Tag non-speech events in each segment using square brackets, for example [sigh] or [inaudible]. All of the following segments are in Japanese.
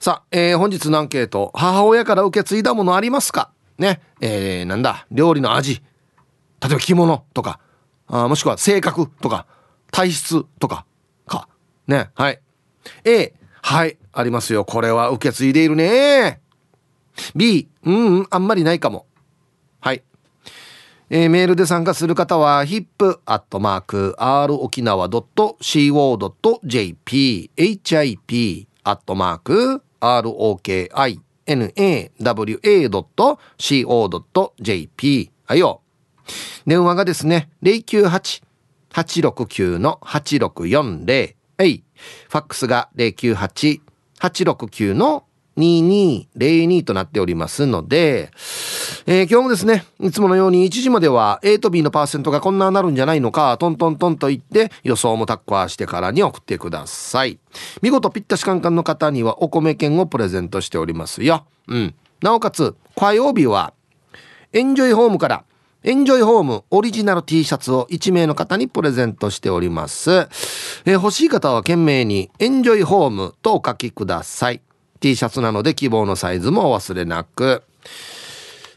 さあ、えー、本日のアンケート母親から受け継いだものありますか？ね。えー、なんだ？料理の味。例えば着物とか。あもしくは性格とか。体質とか。か。ね。はい。A はい。ありますよ。これは受け継いでいるね。B うん、うん、あんまりないかも。はい。えー、メールで参加する方は hip.r 沖 ROKINAWA.co.jp はいよ。電話がですね、098-869-8640。はい。ファックスが098-869-8640 2202となっておりますので、えー、今日もですね、いつものように1時までは A と B のパーセントがこんななるんじゃないのか、トントントンと言って予想もタッカーしてからに送ってください。見事ぴったしカンカンの方にはお米券をプレゼントしておりますよ。うん。なおかつ、火曜日は、エンジョイホームから、エンジョイホームオリジナル T シャツを1名の方にプレゼントしております。えー、欲しい方は懸命にエンジョイホームとお書きください。T シャツなので希望のサイズもお忘れなく。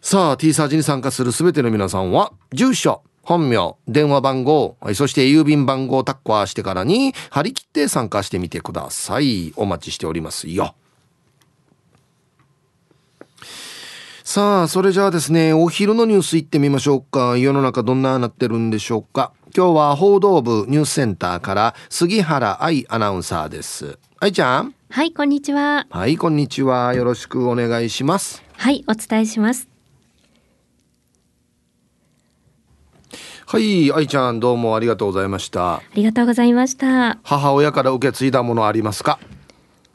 さあ、T サージに参加するすべての皆さんは、住所、本名、電話番号、そして郵便番号をタッカーしてからに張り切って参加してみてください。お待ちしておりますよ。さあ、それじゃあですね、お昼のニュース行ってみましょうか。世の中どんななってるんでしょうか。今日は報道部ニュースセンターから杉原愛アナウンサーです。愛ちゃん。はい、こんにちは。はい、こんにちは。よろしくお願いします。はい、お伝えします。はい、愛ちゃん、どうもありがとうございました。ありがとうございました。母親から受け継いだものありますか？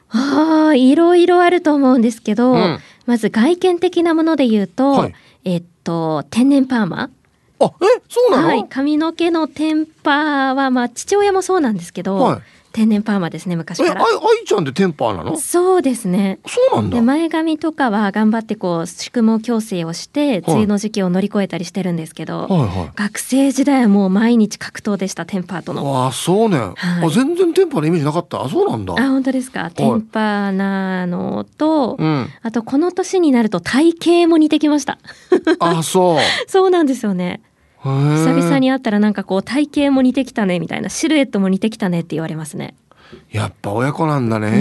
ああ、いろいろあると思うんですけど、うん、まず外見的なもので言うと、はい、えっと、天然パーマ。あ、え、そうなの？はい、髪の毛のテンパは、まあ、父親もそうなんですけど。はい天然パーマですね昔から。え、愛ちゃんでテンパーなの？そうですね。そうなんだ。前髪とかは頑張ってこう宿毛矯正をして梅雨の時期を乗り越えたりしてるんですけど、はいはい、学生時代はもう毎日格闘でしたテンパーとの。あそうね、はい、あ全然テンパーのイメージなかった。あそうなんだ。あ本当ですか？テンパーなのと、うん、あとこの年になると体型も似てきました。あそう。[laughs] そうなんですよね。久々に会ったらなんかこう体型も似てきたねみたいなシルエットも似てきたねって言われますね。やっぱ親子なんだね。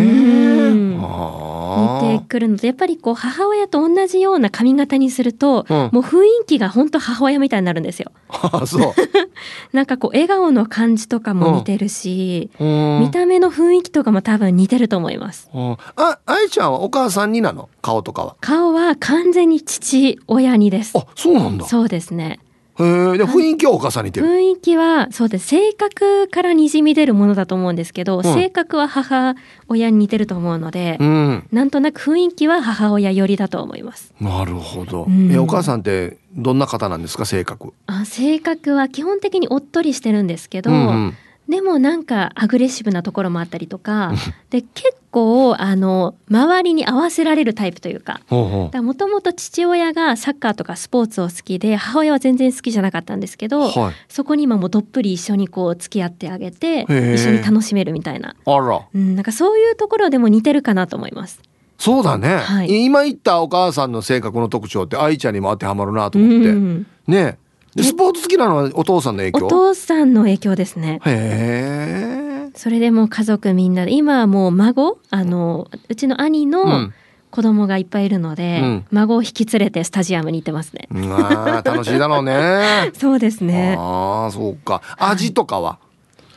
似てくるのでやっぱりこう母親と同じような髪型にすると、うん、もう雰囲気が本当母親みたいになるんですよ。[laughs] そう [laughs] なんかこう笑顔の感じとかも似てるし、うん、見た目の雰囲気とかも多分似てると思います。あ、愛ちゃんはお母さんになの？顔とかは。顔は完全に父親にです。あ、そうなんだ。そうですね。へえ、で雰囲気はお母さんに似てる？雰囲気はそうです。性格からにじみ出るものだと思うんですけど、うん、性格は母親に似てると思うので、うん、なんとなく雰囲気は母親寄りだと思います。なるほど。うん、え、お母さんってどんな方なんですか、性格。あ、性格は基本的におっとりしてるんですけど。うんうんでもなんかアグレッシブなところもあったりとか [laughs] で結構あの周りに合わせられるタイプというか。もともと父親がサッカーとかスポーツを好きで母親は全然好きじゃなかったんですけど、はい、そこに今もどっぷり一緒にこう付き合ってあげて一緒に楽しめるみたいな。あら、うん、なんかそういうところでも似てるかなと思います。そうだね、はい、今言ったお母さんの性格の特徴って愛ちゃんにも当てはまるなと思って、うん、ね。スポーツ好きなのはお父さんの影響？お父さんの影響ですね。へえそれでも家族みんなで今はもう孫あのうちの兄の、子供がいっぱいいるので、うん、孫を引き連れてスタジアムに行ってますね。あ楽しいだろうね。[laughs] そうですね。ああ、そうか。味とかは？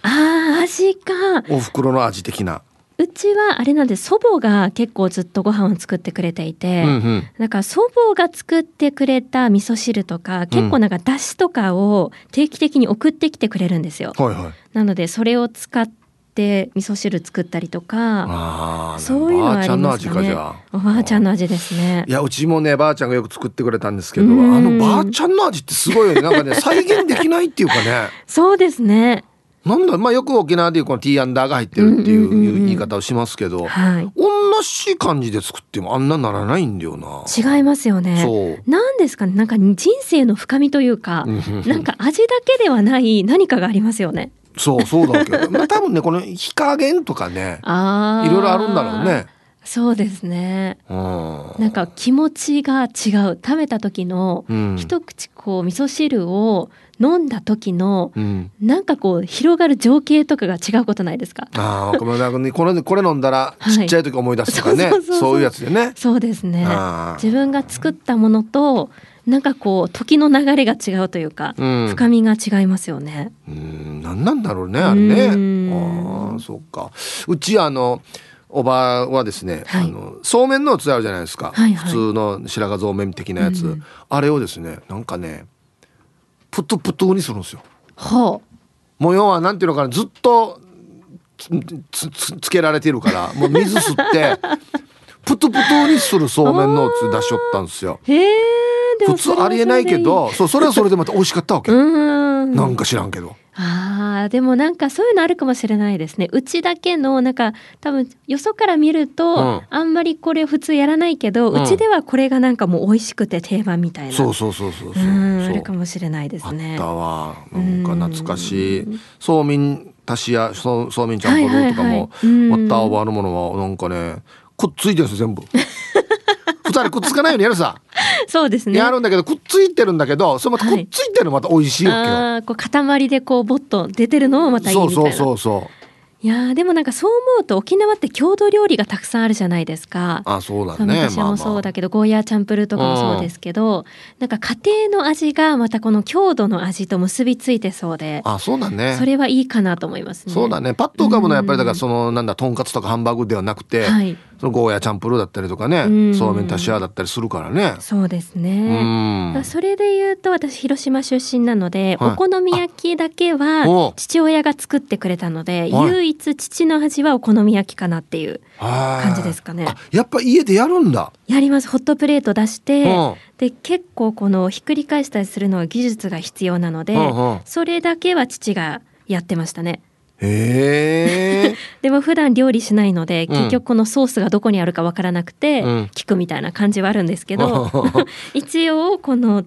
はい、ああ、味か。お袋の味的な。うちはあれなんで祖母が結構ずっとご飯を作ってくれていて、うんうん、だから祖母が作ってくれた味噌汁とか結構なんかだしとかを定期的に送ってきてくれるんですよ。はいはい、なのでそれを使って味噌汁作ったりとかそういうのはありますかね。おばあちゃんの味ですね。いやうちもねばあちゃんがよく作ってくれたんですけどあのばあちゃんの味ってすごいよね。なんかね [laughs] 再現できないっていうかね。そうですね。なんだまあよく沖縄でいうこの T アンダーが入ってるっていう言い方をしますけど、はい、同じ感じで作ってもあんなならないんだよな。違いますよね。そう。なんですかね。なんか人生の深みというかなんか味だけではない何かがありますよねそうそうだけど。まあ多分ねこの火加減とかねいろいろあるんだろうね。そうですね。うん。なんか気持ちが違う。食べた時のうん。一口こう味噌汁を飲んだ時のうん。なんかこう広がる情景とかが違うことないですか？ああ、このこれこれ飲んだらはい。ちっちゃい時思い出すとかね、そうそういうやつでね。そうですね。自分が作ったものとなんかこう時の流れが違うというか、うん。深みが違いますよね。うん、なんなんだろうね、あれね。うん。ああ、そうか。うちあの。おばはですね、はい。あのそうめんのやつあるじゃないですか、はいはい。普通の白髪そうめん的なやつ、うんあれをですねなんかねプトプトにするんですよ。ほもう要はなんていうのかなずっとつつつつけられてるからもう水吸って [laughs] プトプトにするそうめんのやつ出しよったんですよ。うへえでも普通ありえないけどそうそれはそれでまた美味しかったわけ、なんか知らんけど。あーでもなんかそういうのあるかもしれないですね。うちだけのなんか多分よそから見ると、うん。あんまりこれ普通やらないけど、ううんちではこれがなんかもう美味しくて定番みたいな。そうそうそうそうそう。あるかもしれないであっすねたわ。なんか懐かしい。うん。そうみん足しやそうそうみんちゃんぽるとかも、はいはいはいうん割ったおばのものはなんかねくっついてるんですよ全部。[laughs] 二人くっつかないようにやるさ、そうですね。やるんだけどくっついてるんだけどそれまたくっついてるのまた美味しいわけよ、あーこう塊でこうボッと出てるのもまたいいみたいな。そうそうそうそう。いやーでもなんかそう思うと沖縄って郷土料理がたくさんあるじゃないですか。あそうだそうね昔もそうだけど、ゴーヤーチャンプルーとかもそうですけど、なんか家庭の味がまたこの郷土の味と結びついてそうで、あそうだね。それはいいかなと思いますね。そうだね。パッと浮かぶのはやっぱりだからそのなんだとんかつとかハンバーグではなくて、はい、そのゴーヤチャンプルーだったりとかね、うん。そうめん足し屋だったりするからね。そうですうね。ん。だからそれで言うと私広島出身なので、はい。お好み焼きだけおは父親が作ってくれたので、はい。唯一父の味はお好み焼きかなっていう感感じですかね。あやっぱ家でやるんだ、やります。ホットプレート出して、うん。で結構このひっくり返したりするのは技術が必要なので、うんうん。それだけは父がやってましたねへえ [laughs] でも普段料理しないのでうん。結局このソースがどこにあるかわからなくて、うん。聞くみたいな感じはあるんですけど [laughs] 一応この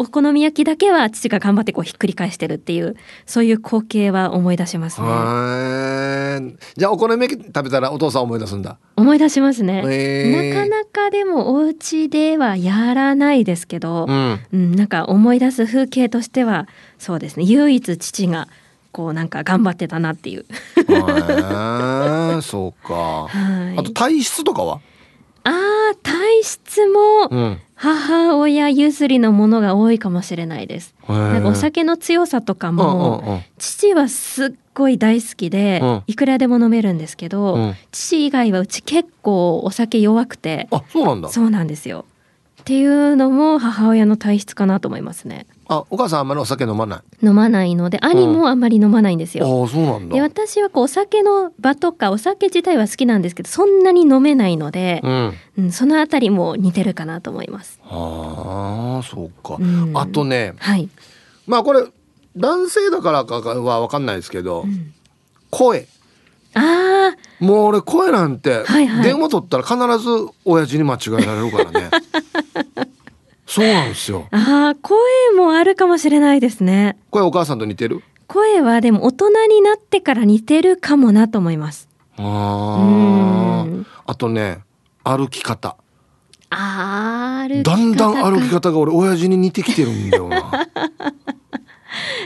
お好み焼きだけは父が頑張ってこうひっくり返してるっていうそういう光景は思い出しますね。じゃあお好み焼き食べたらお父さん思い出すんだ。思い出しますね、なかなかでもお家ではやらないですけど、うん。うん、なんか思い出す風景としてはそうですね。唯一父がこうなんか頑張ってたなっていう。へえそうか。はい、あと体質とかは？あー体質もうん。母親譲りのものが多いかもしれないです。なんかお酒の強さとかも、うんうんうん。父はすっごい大好きで、うん。いくらでも飲めるんですけど、うん。父以外はうち結構お酒弱くて。あそうなんだ。そうなんですよ。っていうのも母親の体質かなと思いますね。あお母さんあんまりお酒飲まない？飲まないので兄もあんまり飲まないんですよ。ああそうなんだ。で私はこうお酒の場とかお酒自体は好きなんですけどそんなに飲めないので、うん。うん、そのあたりも似てるかなと思います。ああそうか、うん。あとねはい、まあこれ男性だからかは分かんないですけど、うん。声。あー。もう俺声なんてはいはい。電話取ったら必ず親父に間違えられるからね [laughs] そうなんですよ。あー声もあるかもしれないですね。声お母さんと似てる？声はでも大人になってから似てるかもなと思います。あうーん。あとね歩き方。あー歩きだんだん歩き方が俺親父に似てきてるんだよな。[laughs]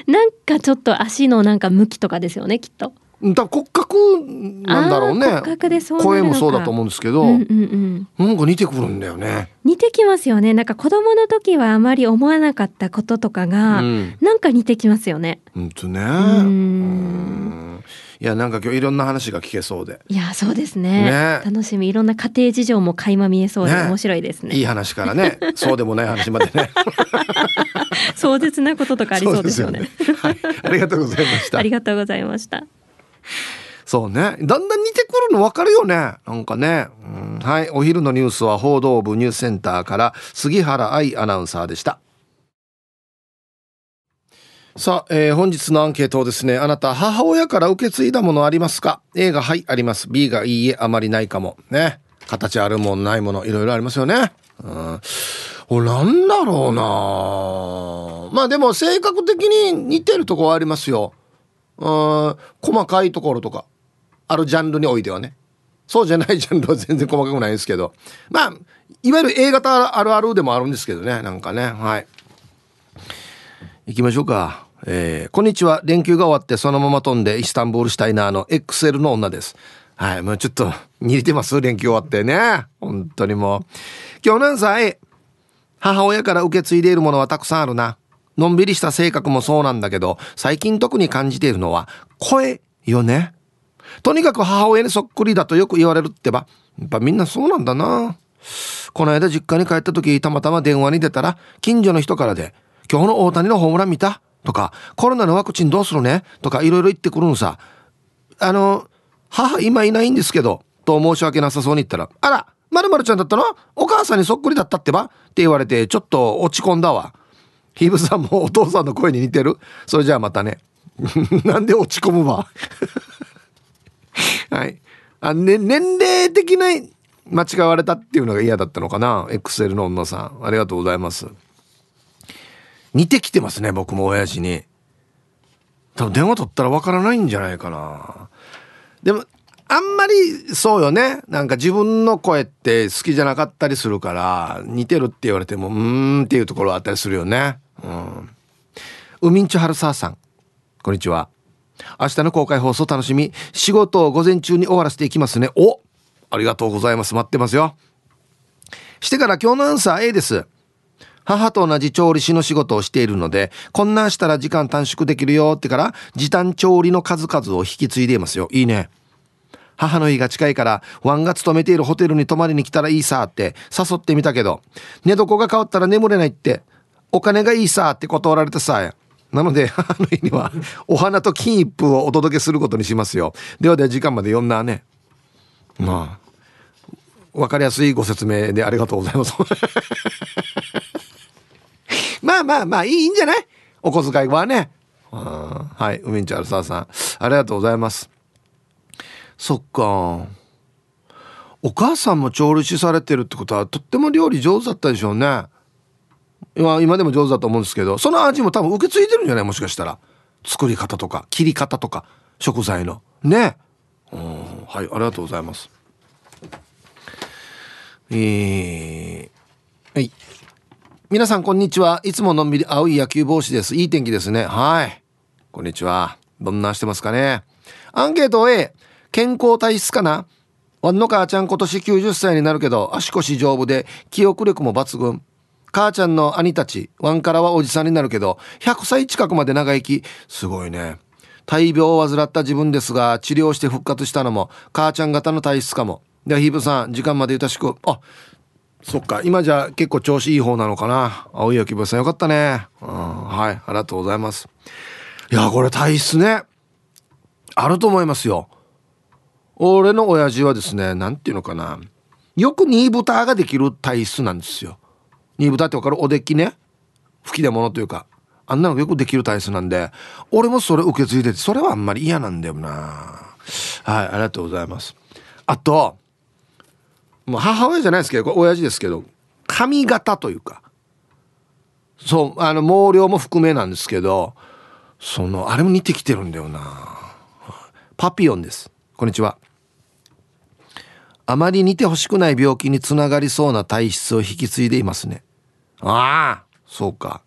なんかちょっと足のなんか向きとかですよねきっと。多分骨格なんだろうね。骨格でそう声もそうだと思うんですけど、うんうんうん。なんか似てくるんだよね。似てきますよね。なんか子供の時はあまり思わなかったこととかが、うん。なんか似てきますよね。ほんとねん。うん。いやなんか今日いろんな話が聞けそうで。いやそうですね。ね。楽しみ。いろんな家庭事情も垣間見えそうでね。面白いですね。いい話からね。そうでもない話までね。[laughs] 壮絶なこととかありそうですよね。[laughs] ね。はい、ありがとうございました。ありがとうございました [laughs] そうね。だんだん似てくるの分かるよね。なんかね、うん、はい。お昼のニュースは報道部ニュースセンターから杉原愛アナウンサーでした。さあ、えー本日のアンケートをですねあなた母親から受け継いだものありますか？A がはいあります。B がいいえあまりないかも。ね。形あるもんないものいろいろありますよね。うん。これなんだろうなまあでも性格的に似てるとこはありますよ。細かいところとかあるジャンルにおいてはね。そうじゃないジャンルは全然細かくないんですけど。まあいわゆる A 型あるあるでもあるんですけどねなんかね。はい。行きましょうか。えー、こんにちは。連休が終わってそのまま飛んでイスタンブールしたいなあの XL の女です。はいもうちょっと似てます連休終わってね。本当にもう。今日何歳母親から受け継いでいるものはたくさんあるな。のんびりした性格もそうなんだけど最近特に感じているのは声よねとにかく母親にそっくりだとよく言われるってばやっぱみんなそうなんだなこの間実家に帰った時たまたま電話に出たら近所の人からで「今日の大谷のホームラン見た?」とか、コロナのワクチンどうするね？とかいろいろ言ってくるんさ。あの、母今いないんですけど、と申し訳なさそうに言ったら、あら、まるまるちゃんだったの？お母さんにそっくりだったってば？って言われて、ちょっと落ち込んだわ。ヒブさんもお父さんの声に似てる？それじゃあまたね。[laughs] なんで落ち込むわ？[laughs] はい。あ、ね、年齢的な間違われたっていうのが嫌だったのかな ?XL の女さん。ありがとうございます。似てきてますね、僕も親父に。多分電話取ったらわからないんじゃないかな。でも、あんまりそうよね。なんか自分の声って好きじゃなかったりするから、似てるって言われても、うーんっていうところあったりするよね。うん。ウミンチュハルサーさん。こんにちは。明日の公開放送楽しみ。仕事を午前中に終わらせていきますね。おありがとうございます。待ってますよ。してから今日のアンサー A です。母と同じ調理師の仕事をしているので、こんなんしたら時間短縮できるよってから、時短調理の数々を引き継いでいますよ。いいね。母の日が近いから、ワンが勤めているホテルに泊まりに来たらいいさって誘ってみたけど、寝床が変わったら眠れないって、お金がいいさって断られたさえ。なので、母の日には、[laughs] お花と金一封をお届けすることにしますよ。ではでは時間まで読んだね。まあ、わかりやすいご説明でありがとうございます。[laughs] まあまあまあいいんじゃない？お小遣いはね。はい、ウミンチャルサーさん、ありがとうございます。そっか。お母さんも調理師されてるってことはとっても料理上手だったでしょうね。今今でも上手だと思うんですけど、その味も多分受け継いでるんじゃない？もしかしたら。作り方とか、切り方とか、食材の。ね。うん、はい、ありがとうございます。えー、はい。皆さんこんにちはいつものんびり青い野球帽子ですいい天気ですねはいこんにちはどんなしてますかね？アンケート A 健康体質かな？わんの母ちゃん今年90歳になるけど足腰丈夫で記憶力も抜群。母ちゃんの兄たちワンからはおじさんになるけど100歳近くまで長生き。すごいね。大病を患った自分ですが治療して復活したのも母ちゃん方の体質かも。ではヒープさん時間までよろしく。あそっか。今じゃ結構調子いい方なのかな。青い焼き坊さんよかったね、うん、はい。ありがとうございます。いやこれ体質ねあると思いますよ。俺の親父はですね何て言うのかな。よく煮豚ができる体質なんですよ。煮豚ってわかる？おできね。吹き出物というか。あんなのよくできる体質なんで。俺もそれ受け継いでてそれはあんまり嫌なんだよな。はいありがとうございます。あともう母親じゃないですけどこれ親父ですけど髪型というか。そうあの毛量も含めなんですけどそのあれも似てきてるんだよな。パピヨンです。こんにちは。あまり似てほしくない病気につながりそうな体質を引き継いでいますね。ああ。そうか。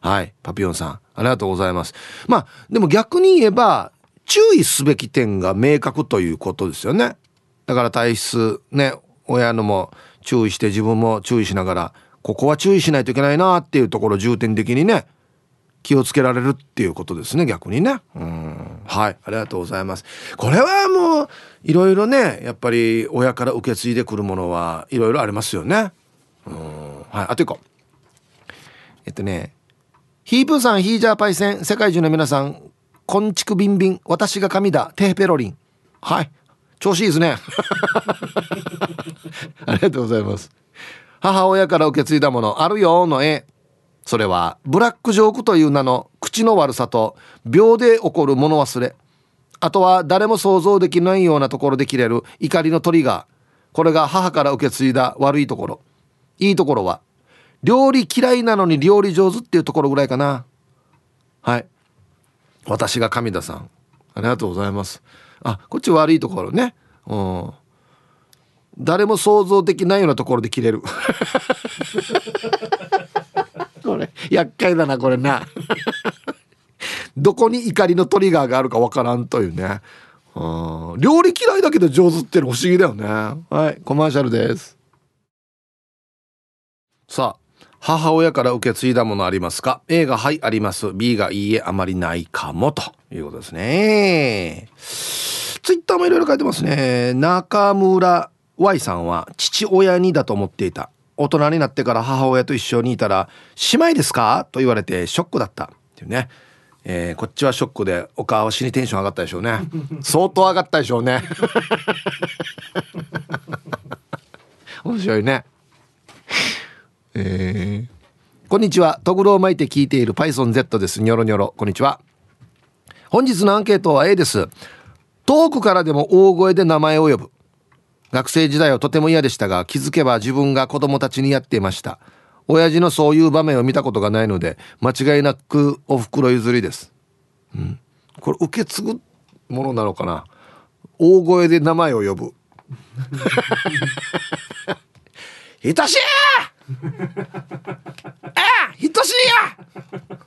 はい。パピヨンさんありがとうございます。まあでも逆に言えば注意すべき点が明確ということですよね。だから体質ね親のも注意して自分も注意しながらここは注意しないといけないなっていうところ重点的にね気をつけられるっていうことですね逆にね。うん。はい。ありがとうございます。これはもういろいろねやっぱり親から受け継いでくるものはいろいろありますよね。うん。はい。あと一個。えっとねヒープーさんヒージャーパイセン世界中の皆さんこんちくビンビン私が神だテーペロリン。はい。調子いいですね。[laughs] ありがとうございます。母親から受け継いだものあるよの絵。それはブラックジョークという名の口の悪さと秒で起こる物忘れ。あとは誰も想像できないようなところで切れる怒りのトリガー。これが母から受け継いだ悪いところ。いいところは料理嫌いなのに料理上手っていうところぐらいかな。はい。私が神田さん。ありがとうございます。あこっち悪いところね。うん。誰も想像できないようなところで切れる。[laughs] 厄介だなこれな。どこに怒りのトリガーがあるかわからんというね。料理嫌いだけど上手っての不思議だよね。はいコマーシャルです。さあ母親から受け継いだものありますか？A がはいあります。B がいいえあまりないかもということですね。ツイッターもいろいろ書いてますね。中村 Y さんは父親にだと思っていた。大人になってから母親と一緒にいたら「姉妹ですか?」と言われてショックだったっていうね。えー、こっちはショックでお母は死にテンション上がったでしょうね [laughs] 相当上がったでしょうね [laughs] 面白いね。えー、こんにちはトグロを巻いて聞いている PythonZ です。ニョロニョロ。こんにちは。本日のアンケートは A です。遠くからでも大声で名前を呼ぶ学生時代はとても嫌でしたが気づけば自分が子供たちにやっていました。親父のそういう場面を見たことがないので間違いなくお袋譲りです、うん、これ受け継ぐものなのかな？大声で名前を呼ぶ。いとしいあいとしい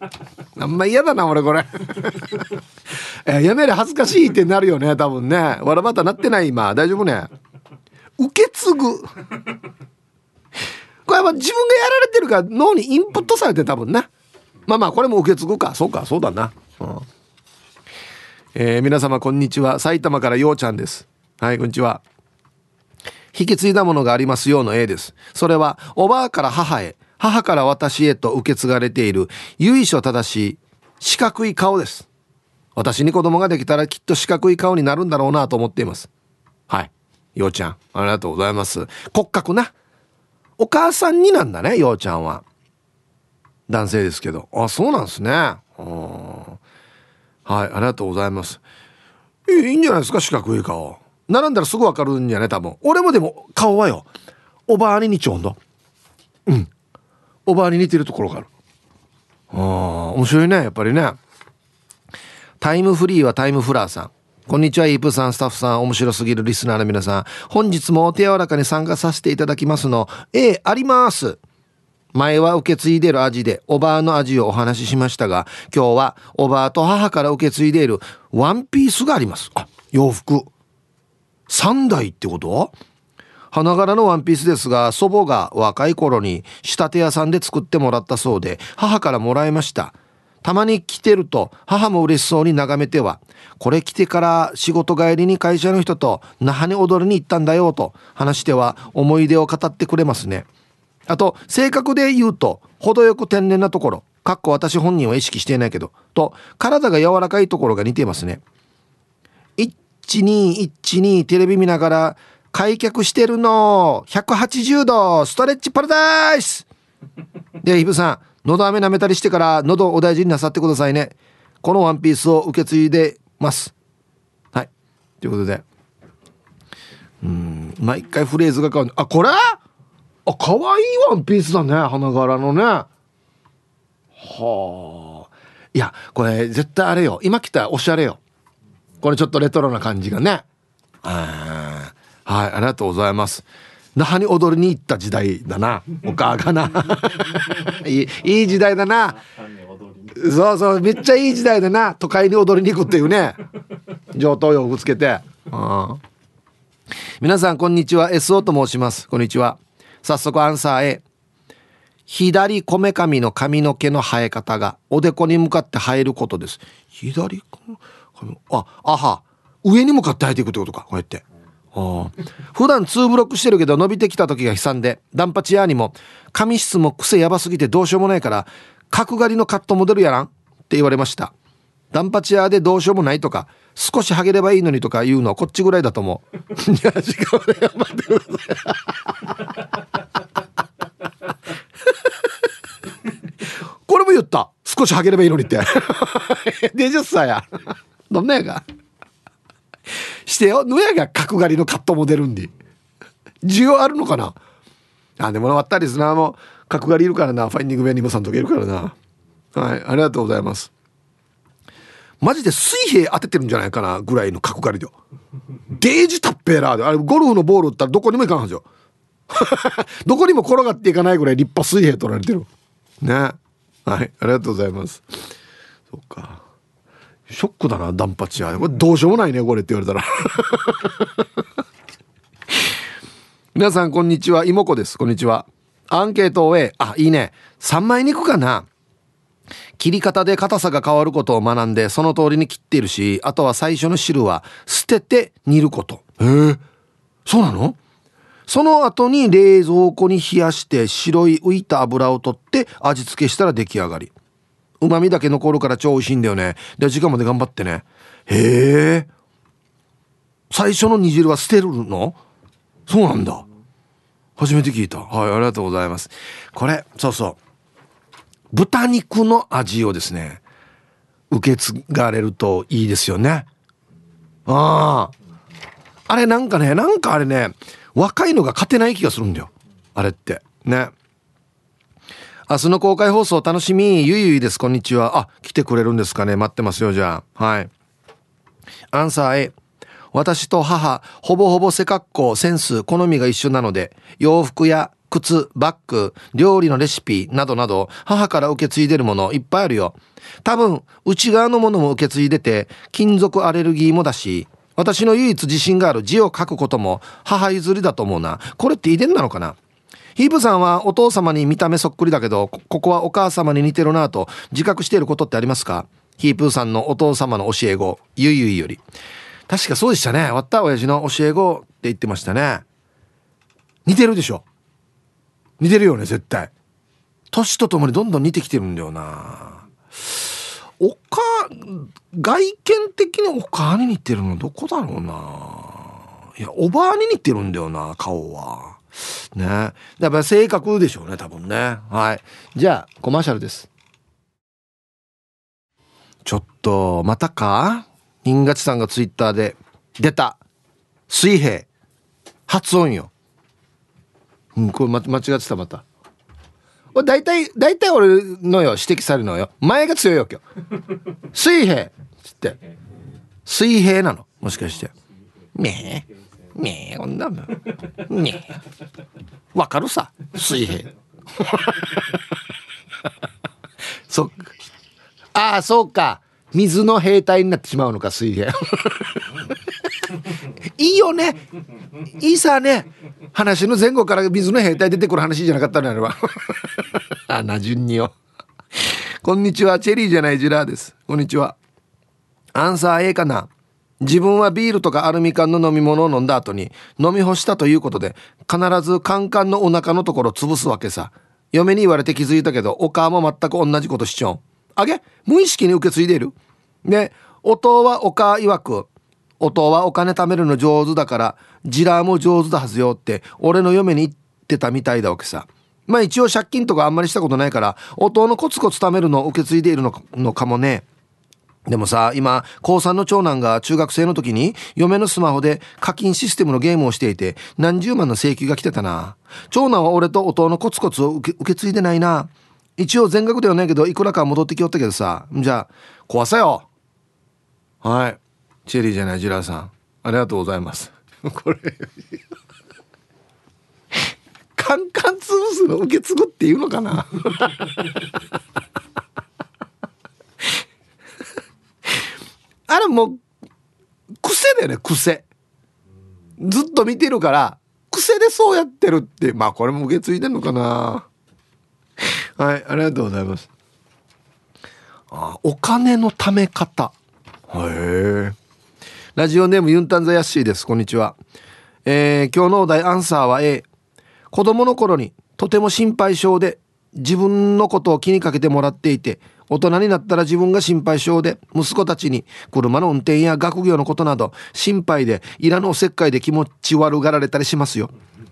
や！あんま嫌だな俺これ。えやめれ恥ずかしいってなるよね多分ね。わらばたなってない今。大丈夫ね？受け継ぐ。[laughs] これは自分がやられてるから脳にインプットされて多分ねまあまあこれも受け継ぐか。そうかそうだな、うん。えー、皆様こんにちは。埼玉からようちゃんです。はいこんにちは。引き継いだものがありますようの A です。それはおばあから母へ母から私へと受け継がれている由緒正しい四角い顔です。私に子供ができたらきっと四角い顔になるんだろうなと思っています。はいようちゃん。ありがとうございます。骨格な。お母さんになんだねようちゃんは。男性ですけど。あそうなんですね。はいありがとうございます。いいんじゃないですか四角い顔。並んだらすぐわかるんじゃね多分。俺もでも顔はよ。おばあに似ちょんだうん。おばあに似てるところがある。あ面白いねやっぱりね。タイムフリーはタイムフラーさん。こんにちは、イープさん、スタッフさん、面白すぎるリスナーの皆さん。本日もお手柔らかに参加させていただきますの。え、あります。前は受け継いでる味で、おばあの味をお話ししましたが、今日はおばあと母から受け継いでいるワンピースがあります。あ、洋服。3代ってこと？花柄のワンピースですが、祖母が若い頃に仕立て屋さんで作ってもらったそうで、母からもらいました。たまに着てると母も嬉しそうに眺めてはこれ着てから仕事帰りに会社の人と那覇に踊りに行ったんだよと話しては思い出を語ってくれますね。あと性格で言うと程よく天然なところかっこ私本人は意識していないけどと体が柔らかいところが似ていますね。1212テレビ見ながら開脚してるの180度ストレッチパラダイス。ではイブさん喉飴舐めたりしてから喉お大事になさってくださいね。このワンピースを受け継いでます。はい。ということで。うん。毎回フレーズが変わる。あこれ？あ可愛いワンピースだね。花柄のね。はあ。いやこれ絶対あれよ。今来たらおしゃれよ。これちょっとレトロな感じがね。はい。ありがとうございます。那覇に踊りに行った時代だな。お母がな。[laughs] いいいい時代だな。そうそうめっちゃいい時代だな。都会に踊りに行くっていうね。上等洋服つけて。皆さんこんにちは。SO と申します。こんにちは。早速アンサー A 左こめかみの髪の毛の生え方がおでこに向かって生えることです。左ああは。上に向かって生えていくってことか。こうやって普段2ブロックしてるけど伸びてきた時が悲惨でダンパチアにも髪質も癖やばすぎてどうしようもないから角刈りのカットモデルやらんって言われました。ダンパチアでどうしようもないとか少しハゲればいいのにとか言うのはこっちぐらいだと思う。いや時間で待ってくださいこれも言った。少しハゲればいいのにって。[laughs] 20歳や。どんなやかしてよ。野屋が角刈りのカットモデルんで需要あるのかな？あでも終わったりすなもう角刈りいるからな。ファインディングベニムさんとかいるからな。はいありがとうございます。マジで水平当ててるんじゃないかな？ぐらいの角刈りでデージタッペーラーで。あれゴルフのボール打ったらどこにも行かんはずよ。[laughs] どこにも転がっていかないぐらい立派水平取られてる。ね。はいありがとうございます。そっか。ショックだなダンパチは。これどうしようもないねこれって言われたら。[laughs] 皆さんこんにちは。妹子です。こんにちは。アンケートを終えあいいね。3枚肉かな。切り方で硬さが変わることを学んでその通りに切っているしあとは最初の汁は捨てて煮ること。へえそうなの？その後に冷蔵庫に冷やして白い浮いた油を取って味付けしたら出来上がり。旨味だけ残るから超美味しいんだよね。で時間まで頑張ってね。へえ。最初の煮汁は捨てるの？そうなんだ。初めて聞いた。はいありがとうございます。これそうそう。豚肉の味をですね受け継がれるといいですよね。ああ。あれなんかねなんかあれね若いのが勝てない気がするんだよ。あれって。ね。明日の公開放送楽しみ。ゆいゆいです。こんにちは。あ来てくれるんですかね。待ってますよじゃあ。はい。アンサー A 私と母ほぼほぼ背格好センス好みが一緒なので洋服や靴、バッグ、料理のレシピなどなど母から受け継いでるものいっぱいあるよ。多分内側のものも受け継いでて金属アレルギーもだし私の唯一自信がある字を書くことも母譲りだと思うな。これって遺伝なのかな？ヒープさんはお父様に見た目そっくりだけど、ここはお母様に似てるなと自覚していることってありますか？ヒープーさんのお父様の教え子、ゆいゆいより。確かそうでしたね。わった親父の教え子って言ってましたね。似てるでしょ？似てるよね、絶対。年とともにどんどん似てきてるんだよな。おか外見的にお母に似てるのどこだろうないやおばあに似てるんだよな顔はね。やっぱ性格でしょうね多分ね。はい。じゃあコマーシャルです。ちょっとまたか？新勝さんがツイッターで出た。水平発音よ。うんこれ、ま、間違ってたまた。大体、大体俺のよ、指摘されるのよ。前が強いよ、今日。水平つって。水平なの。もしかして。ねえ。ねえ、こんなの。ねえ。わかるさ。水平。[laughs] そっか。ああ、そうか。水の兵隊になってしまうのか、水平。[laughs] いいよね。いいさね。話の前後から水の兵隊出てくる話じゃなかったのよ、あれは。[laughs] あ、な順によ。こんにちは、チェリーじゃないジラーです。こんにちは。アンサー A かな。自分はビールとかアルミ缶の飲み物を飲んだ後に飲み干したということで必ずカンカンのお腹のところ潰すわけさ。嫁に言われて気づいたけどお母も全く同じことしちゃう。あげ無意識に受け継いでいる。で、お父はお母曰くお父はお金貯めるの上手だからジラーも上手だはずよって俺の嫁に言ってたみたいだわけさまあ一応借金とかあんまりしたことないからお父のコツコツ貯めるのを受け継いでいるのかもねでもさ今高3の長男が中学生の時に嫁のスマホで課金システムのゲームをしていて何十万の請求が来てたな。長男は俺と弟のコツコツを受け継いでないな。一応全額ではないけどいくらか戻ってきよったけどさ。じゃあ壊さよ。はい。チェリーじゃないジラーさん。ありがとうございます。[laughs] これ。カンカン潰すの受け継ぐっていうのかな。[laughs] もう癖だよね癖ずっと見てるから癖でそうやってるってまあこれも受け継いでんのかなはいありがとうございますあお金のため方へえラジオネームユンタンザヤッシーです。こんにちは。えー、今日のお題アンサーは A。子供の頃にとても心配性で自分のことを気にかけてもらっていて、大人になったら自分が心配性で息子たちに車の運転や学業のことなど心配でいらぬおせっかいで気持ち悪がられたりしますよ。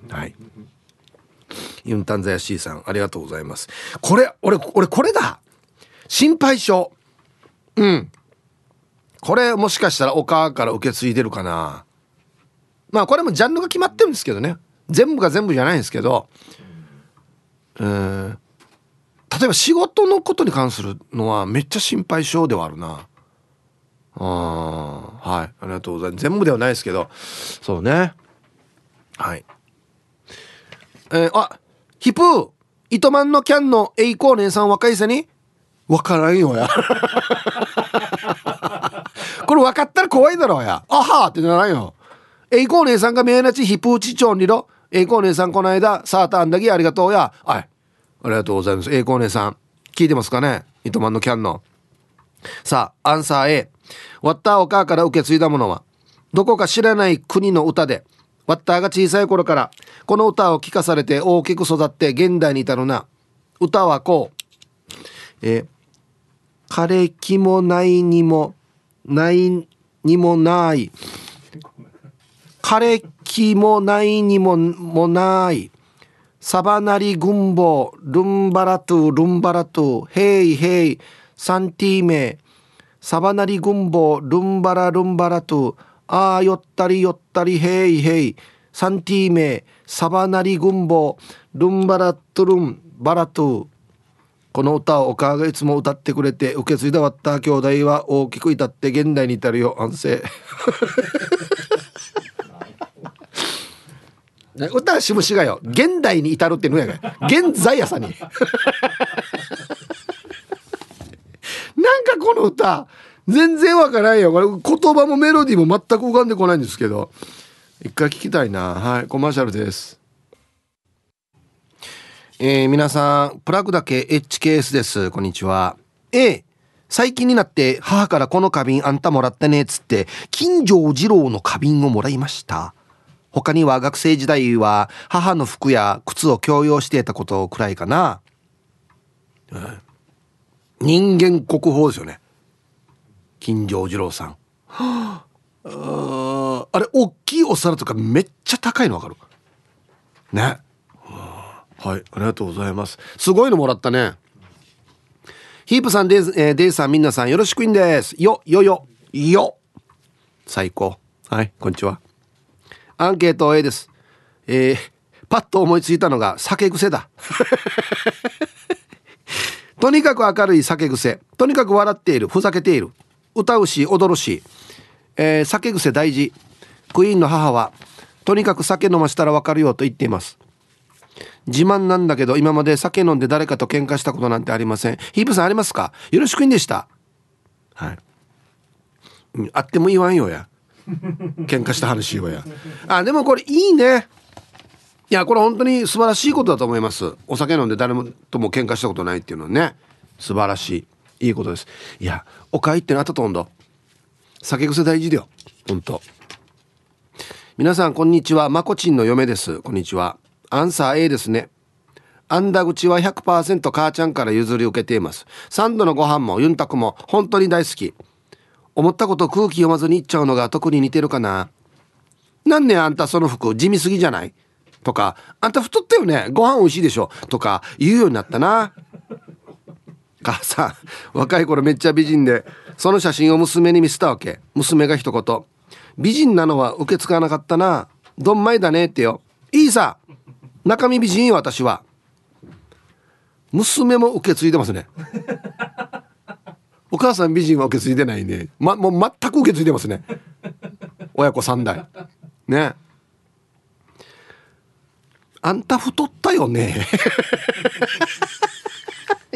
はい。ユンタンザヤシーさん、ありがとうございます。これ、俺、俺これだ心配性。うん。これもしかしたらお母から受け継いでるかなまあこれもジャンルが決まってるんですけどね全部が全部じゃないんですけどうん例えば仕事のことに関するのはめっちゃ心配性ではあるな。あはい。ありがとうございます。全部ではないですけど。そうね。はい。えー、あヒプー糸満のキャンの栄光姉さん若いさに？わからんよや。[laughs] これ分かったら怖いだろうや。あはーってならんよ。栄光姉さんが名なちヒプーチチョンリロ。栄光姉さんこの間サーターアンダギありがとうや。はいありがとうございます。栄光姉さん。聞いてますかね？糸満のキャンの。さあアンサー A ワッターお母から受け継いだものはどこか知らない国の歌でワッターが小さい頃からこの歌を聞かされて大きく育って現代に至るな。歌はこう。え、枯れ木もないにもないにもない。枯れ木もないにももない。サバナリグンボルンバラトゥルンバラトゥヘイヘイサンティーメサバナリグンボルンバラルンバラトゥああよったりよったりヘイヘイサンティーメサバナリグンボルンバラトゥルンバラトゥ。この歌をお母がいつも歌ってくれて受け継いだワッター兄弟は大きく至って現代に至るよ安静。[laughs] 歌はしむしがよ。現代に至るってのやが。現在やさに。[laughs] なんかこの歌全然わからんよ。これ言葉もメロディーも全く浮かんでこないんですけど。一回聞きたいな。はいコマーシャルです。えー、皆さんプラグだけ HKS です。こんにちは。A 最近になって母からこの花瓶あんたもらったねっつって金城二郎の花瓶をもらいました。他には学生時代は母の服や靴を強要していたことくらいかな、うん、人間国宝ですよね。金城二郎さん、はあ、あれ大きいお皿とかめっちゃ高いのわかる？ね、はあ、はいありがとうございます。すごいのもらったね。ヒープさんデイ,、えー、デイさんみんなさんよろしくいんです。よよよよ。最高。はいこんにちは。アンケート A です。えー、パッと思いついたのが酒癖だ。[laughs] とにかく明るい酒癖。とにかく笑っている。ふざけている。歌うし、踊るし。えー、酒癖大事。クイーンの母は、とにかく酒飲ませたらわかるよと言っています。自慢なんだけど、今まで酒飲んで誰かと喧嘩したことなんてありません。ヒープさんありますか？よろしくいんでした。はい。あっても言わんよや。喧嘩した話をや。あでもこれいいね。いやこれ本当に素晴らしいことだと思います。お酒飲んで誰もとも喧嘩したことないっていうのはね。素晴らしい。いいことです。いやおかいってなったと思う酒癖大事だよ。本当。皆さんこんにちは。まこちんの嫁です。こんにちは。アンサー A ですね。あんだ口は100%母ちゃんから譲り受けています。3度のご飯もユンタクも本当に大好き。思ったこと空気読まずに言っちゃうのが特に似てるかな。なんねあんたその服地味すぎじゃない？とか、あんた太ったよね？ご飯美味しいでしょ？とか言うようになったな。母さん、若い頃めっちゃ美人で、その写真を娘に見せたわけ。娘が一言。美人なのは受け継がなかったな。どんまいだねってよ。いいさ。中身美人、私は。娘も受け継いでますね。お母さん美人は受け継いでないね、ま、もう全く受け継いでますね。[laughs] 親子3代。ね。あんた太ったよね。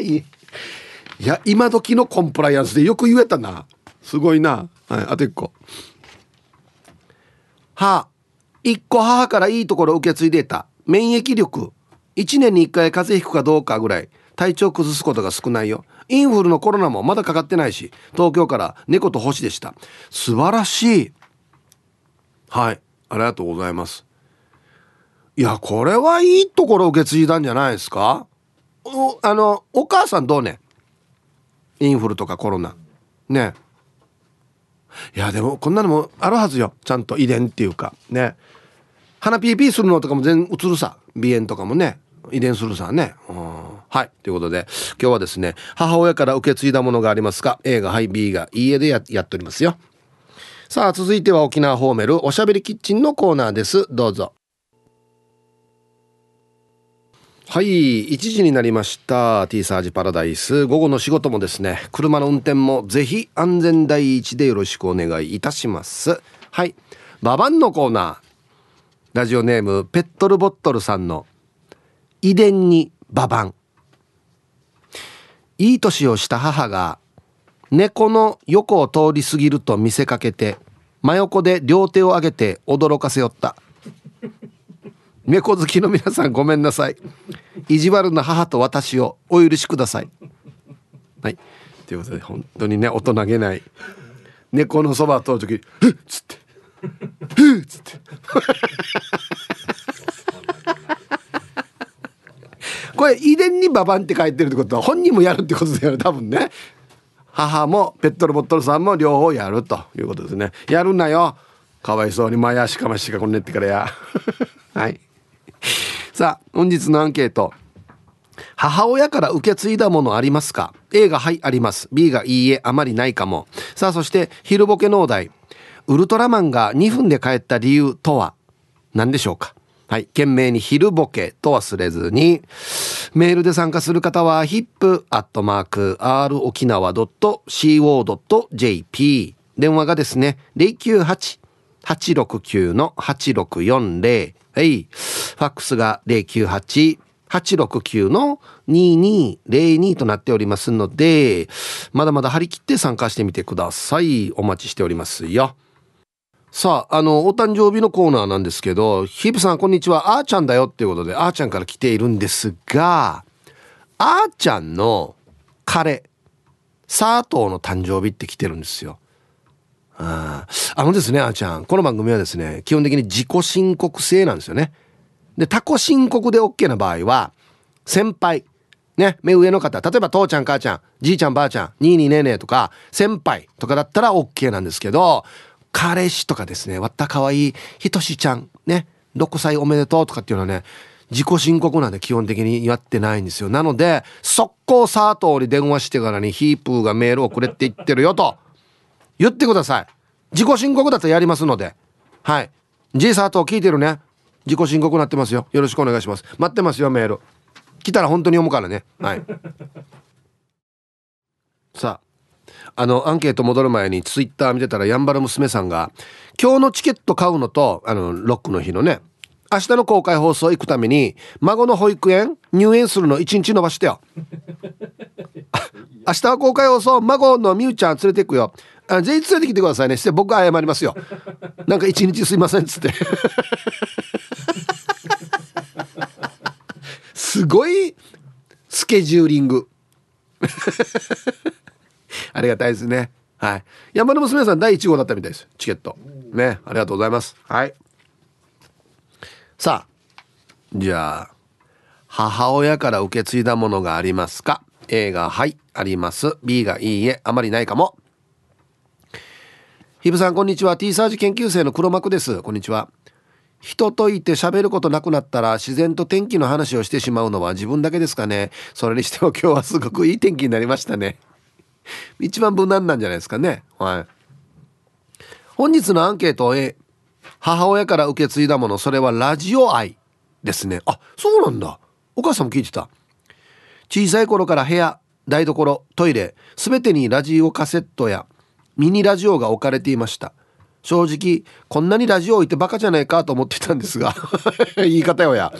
[laughs] いや今時のコンプライアンスでよく言えたな。すごいな。はいあと1個。は1個母からいいところ受け継いでた。免疫力。1年に1回風邪ひくかどうかぐらい。体調崩すことが少ないよ。インフルのコロナもまだかかってないし東京から猫と星でした。素晴らしい。はい。ありがとうございます。いやこれはいいところを受け継いだんじゃないですか？おあのお母さんどうね？インフルとかコロナ。ね。いやでもこんなのもあるはずよ。ちゃんと遺伝っていうか。ね。鼻ピーピーするのとかも全然映るさ。鼻炎とかもね。遺伝するさね。うん。はい。ということで、今日はですね、母親から受け継いだものがありますか ?A がはい、B がいいえでややっておりますよ。さあ、続いては沖縄ホーメルおしゃべりキッチンのコーナーです。どうぞ。はい1時になりました T サージパラダイス午後の仕事もですね車の運転もぜひ安全第一でよろしくお願いいたしますはいババンのコーナーラジオネームペットルボットルさんの遺伝にババンいい年をした母が猫の横を通り過ぎると見せかけて真横で両手を上げて驚かせよった。猫好きの皆さんごめんなさい。意地悪な母と私をお許しください。はい。ということで本当にね大人げない。猫のそば通る時「ふっ!」つって「ふっ!」つって。これ遺伝にババンって書いてるってことは本人もやるってことだよね多分ね。母もペットルボットルさんも両方やるということですね。やるなよ。かわいそうに前足かましかこんねってからや。[laughs] はい。さあ本日のアンケート。母親から受け継いだものありますか？A がはいあります。B がいいえあまりないかも。さあそして昼ボケ農大ウルトラマンが2分で帰った理由とは？何でしょうか？はい。懸命に昼ボケと忘れずに、メールで参加する方は、hip.r 沖縄 .co.jp。電話がですね、098-869-8640。はい。ファックスが098-869の2202となっておりますので、まだまだ張り切って参加してみてください。お待ちしておりますよ。さあ、あの、お誕生日のコーナーなんですけど、ヒブさん、こんにちは。あーちゃんだよっていうことで、あーちゃんから来ているんですが、あーちゃんの彼、サートーの誕生日って来てるんですよ。ああのですね、あーちゃん。この番組はですね、基本的に自己申告制なんですよね。で、他己申告で OK な場合は、先輩、ね、目上の方、例えば父ちゃん母ちゃん、じいちゃんばあちゃん、にいにねねとか、先輩とかだったら OK なんですけど、彼氏とかですね、わったかわいい、ひとしちゃん、ね、6歳おめでとうとかっていうのはね、自己申告なんで基本的にやってないんですよ。なので、速攻サートに電話してからにヒープーがメールをくれって言ってるよと。言ってください。自己申告だとやりますので。はい。G サート聞いてるね。自己申告なってますよ。よろしくお願いします。待ってますよ、メール。来たら本当に読むからね。はい。さあ、あの、アンケート戻る前にツイッター見てたら、やんばる娘さんが、今日のチケット買うのと、あの、ロックの日のね、明日の公開放送行くために、孫の保育園入園するの1日伸ばしてよ。[laughs] 明日は公開放送、孫のみゆちゃん連れて行くよ。あ全員連れてきてくださいねして僕謝りますよなんか一日すいませんっつって [laughs] すごいスケジューリングありがたいですね。はい。山の娘さん第1号だったみたいです。チケット。ね。ありがとうございます。はい。さあ。じゃあ母親から受け継いだものがありますか？A がはい。あります。B がいいえ。あまりないかも。ヒブさんこんにちは。T サージ研究生の黒幕です。こんにちは。人といて喋ることなくなったら自然と天気の話をしてしまうのは自分だけですかね。それにしても今日はすごくいい天気になりましたね [laughs] 一番無難なんじゃないですかね。はい。本日のアンケート A 母親から受け継いだものそれはラジオ愛ですね。あそうなんだ。お母さんも聞いてた。小さい頃から部屋台所トイレ全てにラジオカセットやミニラジオが置かれていました。正直こんなにラジオ置いてバカじゃないかと思ってたんですが [laughs] 言い方よや。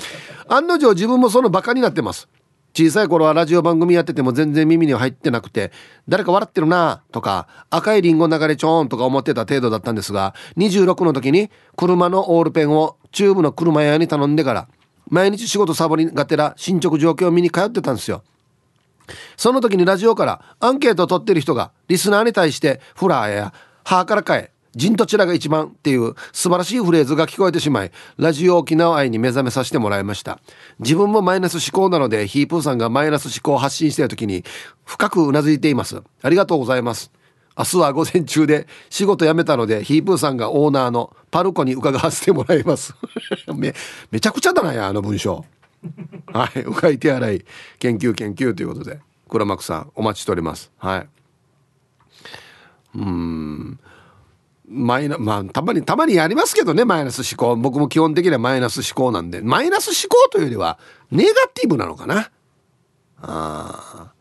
案の定自分もそのバカになってます。小さい頃はラジオ番組やってても全然耳には入ってなくて誰か笑ってるなとか赤いリンゴ流れちょーんとか思ってた程度だったんですが26の時に車のオールペンを中部の車屋に頼んでから毎日仕事サボりがてら進捗状況を見に通ってたんですよ。その時にラジオからアンケートを取ってる人がリスナーに対してフラーやハーからかえ陣とちらが一番っていう素晴らしいフレーズが聞こえてしまいラジオ沖縄愛に目覚めさせてもらいました。自分もマイナス思考なのでヒープーさんがマイナス思考を発信している時に深くうなずいています。ありがとうございます。明日は午前中で仕事辞めたのでヒープーさんがオーナーのパルコに伺わせてもらいます。[laughs] めめちゃくちゃだなやあの文章。はい、うがい手洗い。研究研究ということで。黒幕さんお待ちしております。はい。うん。マイナまあたまにたまにやりますけどねマイナス思考。僕も基本的にはマイナス思考なんで。マイナス思考というよりはネガティブなのかな。あ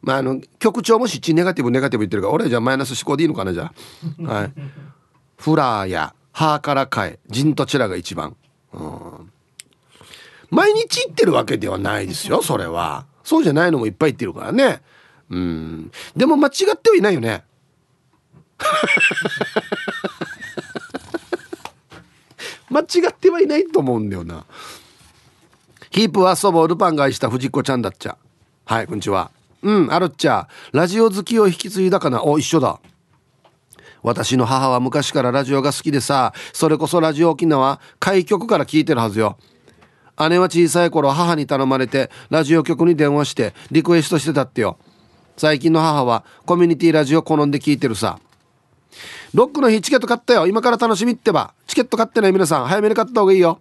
まああの局長もしちネガティブネガティブ言ってるから俺はじゃあマイナス思考でいいのかなじゃあ。はい。フラーやハーからかえジンとチラが一番。うん。毎日言ってるわけではないですよそれは。そうじゃないのもいっぱい言ってるからね。うん。でも間違ってはいないよね。[laughs] 間違ってはいないと思うんだよな。ヒープは祖母ルパンが愛した藤子ちゃんだっちゃ。はいこんにちは。うんあるっちゃ。ラジオ好きを引き継いだかな。お一緒だ。私の母は昔からラジオが好きでさ。それこそラジオ沖縄開局から聞いてるはずよ。姉は小さい頃母に頼まれてラジオ局に電話してリクエストしてたってよ。最近の母はコミュニティラジオ好んで聞いてるさ。ロックの日チケット買ったよ。今から楽しみってば。チケット買ってない皆さん早めに買った方がいいよ。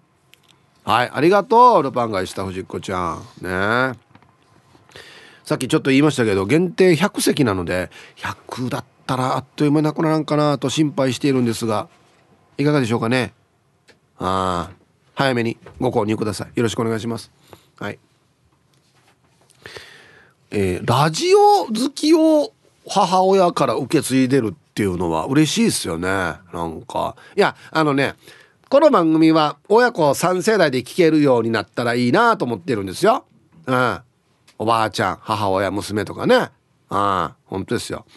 はいありがとうルパン買いした藤子ちゃん。ね。さっきちょっと言いましたけど限定100席なので100だったらあっという間になくならんかなと心配しているんですがいかがでしょうかね。ああ早めにご購入ください。よろしくお願いします。はい。えー、ラジオ好きを母親から受け継いでるっていうのは嬉しいですよねなんかいやあのねこの番組は親子3世代で聞けるようになったらいいなと思ってるんですようんおばあちゃん母親娘とかねああ本当ですよ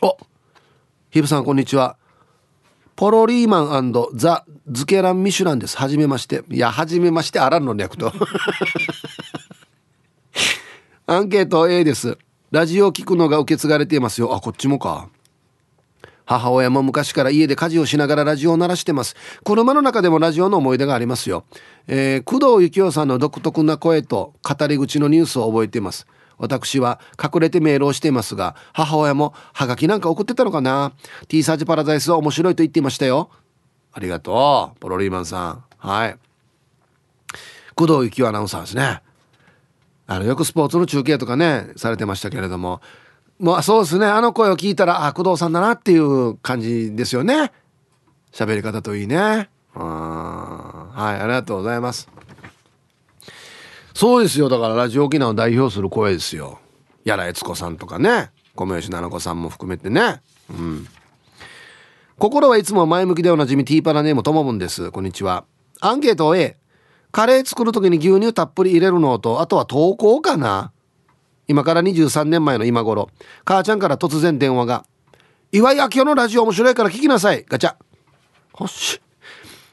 おヒブさんこんにちはポロリーマンザ・ズケラン・ミシュランです。はじめまして。いや、はじめまして、あらんの略と。[laughs] アンケート A です。ラジオを聞くのが受け継がれていますよ。あ、こっちもか。母親も昔から家で家事をしながらラジオを鳴らしてます。車の中でもラジオの思い出がありますよ。えー、工藤幸雄さんの独特な声と語り口のニュースを覚えています。私は隠れてメールをしていますが、母親もハガキなんか送ってたのかな ?T サージパラダイスは面白いと言っていましたよ。ありがとう。ポロリーマンさん。はい。工藤幸雄アナウンサーですね。あの、よくスポーツの中継とかね、されてましたけれども、もうそうですね、あの声を聞いたら、あ、工藤さんだなっていう感じですよね。喋り方といいね。はい、ありがとうございます。そうですよ。だからラジオ沖縄を代表する声ですよ。やら悦子さんとかね。米吉菜々子さんも含めてね。うん。心はいつも前向きでおなじみティーパラネームともぶんです。こんにちは。アンケートを A カレー作る時に牛乳たっぷり入れるのとあとは投稿かな。今から23年前の今頃母ちゃんから突然電話が「岩井明夫のラジオ面白いから聞きなさい」ガチャ。ほし。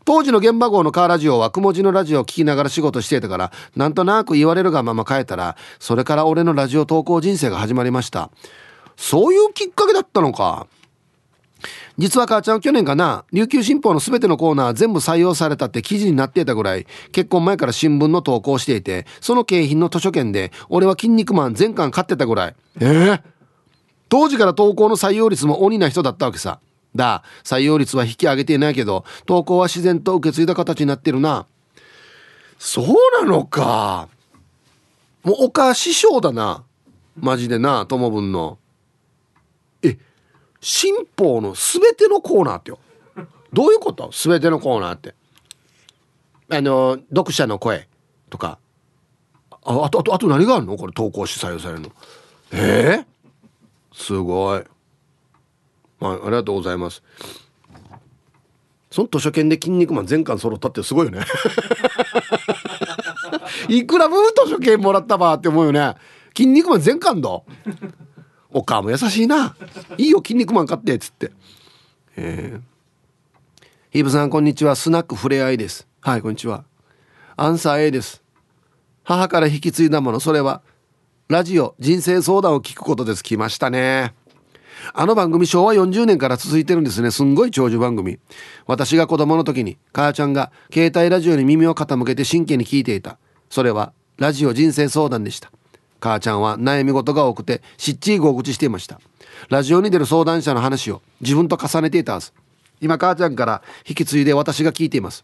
当時の現場号のカーラジオはくも字のラジオを聞きながら仕事していたからなんとなく言われるがまま帰ったらそれから俺のラジオ投稿人生が始まりました。そういうきっかけだったのか。実は母ちゃん去年かな琉球新報の全てのコーナー全部採用されたって記事になっていたぐらい結婚前から新聞の投稿していてその景品の図書券で俺は「筋肉マン」全巻買ってたぐらい。ええー、当時から投稿の採用率も鬼な人だったわけさ。だ採用率は引き上げていないけど投稿は自然と受け継いだ形になってるな。そうなのか。もうおか師匠だな。マジでな友分の。新報の全てのコーナーってよ。どういうこと？全てのコーナーって。あの読者の声とか。ああとあとあと何があるの？これ投稿し採用されるの。え？ー、すごい。はい、ありがとうございます。その図書券で筋肉マン全巻揃ったってすごいよね。[laughs] いくら分図書券もらったばって思うよね。筋肉マン全巻だ。お母も優しいな。いいよ、筋肉マン買って、っつって。えー、ヒーブさん、こんにちは。スナックふれあいです。はい、こんにちは。アンサー A です。母から引き継いだもの、それは、ラジオ、人生相談を聞くことです。来ましたね。あの番組昭和40年から続いてるんですね。すんごい長寿番組。私が子供の時に母ちゃんが携帯ラジオに耳を傾けて真剣に聞いていた。それはラジオ人生相談でした。母ちゃんは悩み事が多くてしっちりご口していました。ラジオに出る相談者の話を自分と重ねていたはず。今母ちゃんから引き継いで私が聞いています。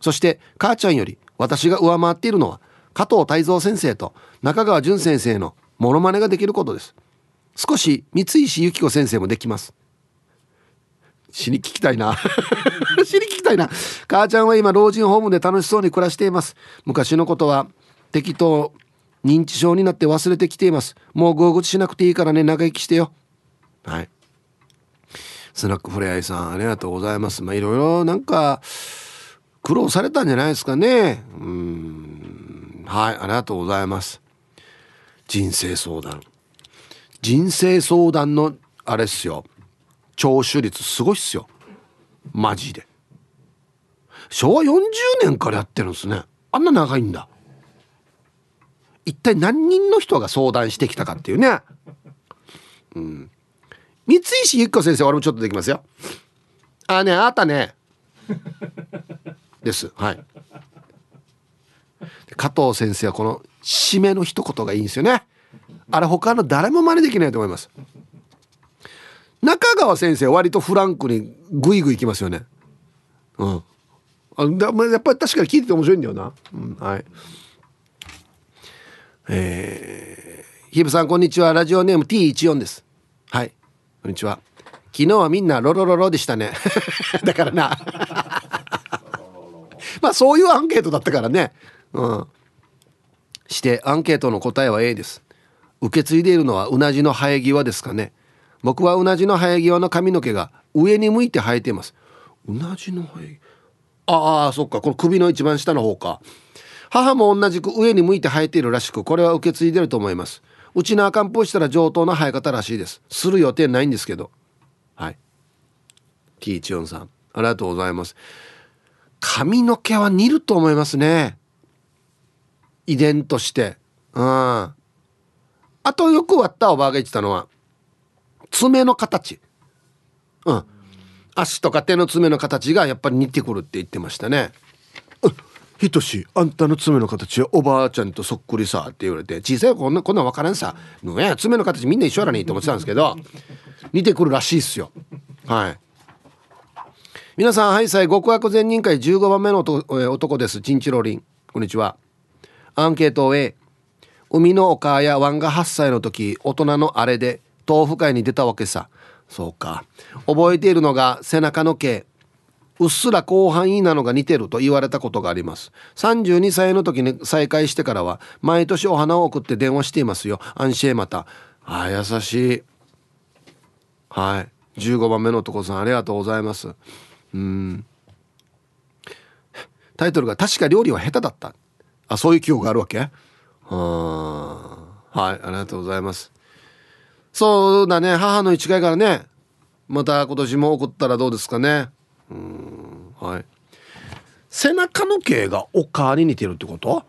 そして母ちゃんより私が上回っているのは加藤泰造先生と中川淳先生のモノマネができることです。少し三石由紀子先生もできます死に聞きたいな [laughs] 死に聞きたいな母ちゃんは今老人ホームで楽しそうに暮らしています昔のことは適当認知症になって忘れてきています。もう合口しなくていいからね。長生きしてよ。はい。スナックフレアイさんありがとうございます。まあいろいろなんか苦労されたんじゃないですかね。うん。はいありがとうございます。人生相談。人生相談のあれっすよ。聴取率すごいっすよ。マジで。昭和40年からやってるんですね。あんな長いんだ。一体何人の人が相談してきたかっていうね。うん。三石由紀子先生俺もちょっとできますよ。あねあったね。です。はい。加藤先生はこの締めの一言がいいんですよね。あれ他の誰も真似できないと思います。中川先生割とフランクにグイグイいきますよね。うん。あだやっぱり確かに聞いてて面白いんだよな、うん、はい。えー、ヒブさんこんにちは。ラジオネーム T14 です。はい。こんにちは。昨日はみんなロロロロでしたね。[laughs] だからな。[laughs] まあそういうアンケートだったからね。うん。してアンケートの答えは A です。受け継いでいるのはうなじの生え際ですかね。僕はうなじの生え際の髪の毛が上に向いて生えています。うなじの生えああそっか。この首の一番下の方か。母も同じく上に向いて生えているらしくこれは受け継いでると思います。うちの赤んぽしたら上等な生え方らしいです。する予定ないんですけど。はい。T14 さんありがとうございます。髪の毛は似ると思いますね。遺伝として。うん。あとよく割ったおばあが言ってたのは爪の形。うん。足とか手の爪の形がやっぱり似てくるって言ってましたね。ひとしあんたの爪の形はおばあちゃんとそっくりさって言われて小さいこんなこんなん分からんさね爪の形みんな一緒やらねえと思ってたんですけど似てくるらしいっすよ。はい。皆さんはいさい極悪善人会15番目の男です。チンチロリン。こんにちは。アンケートを A 海のお母やワンが8歳の時大人のあれで豆腐会に出たわけさ。そうか。覚えているのが背中の毛。うっすら広範囲なのが似てると言われたことがあります。32歳の時に再会してからは毎年お花を送って電話していますよ。安心また。あ優しい。はい。15番目の男さんありがとうございます。うん。タイトルが確か料理は下手だった。あそういう記憶があるわけ？ははいありがとうございます。そうだね。母の一回からね。また今年も送ったらどうですかね。うんはい。背中の毛がお母に似てるってこと？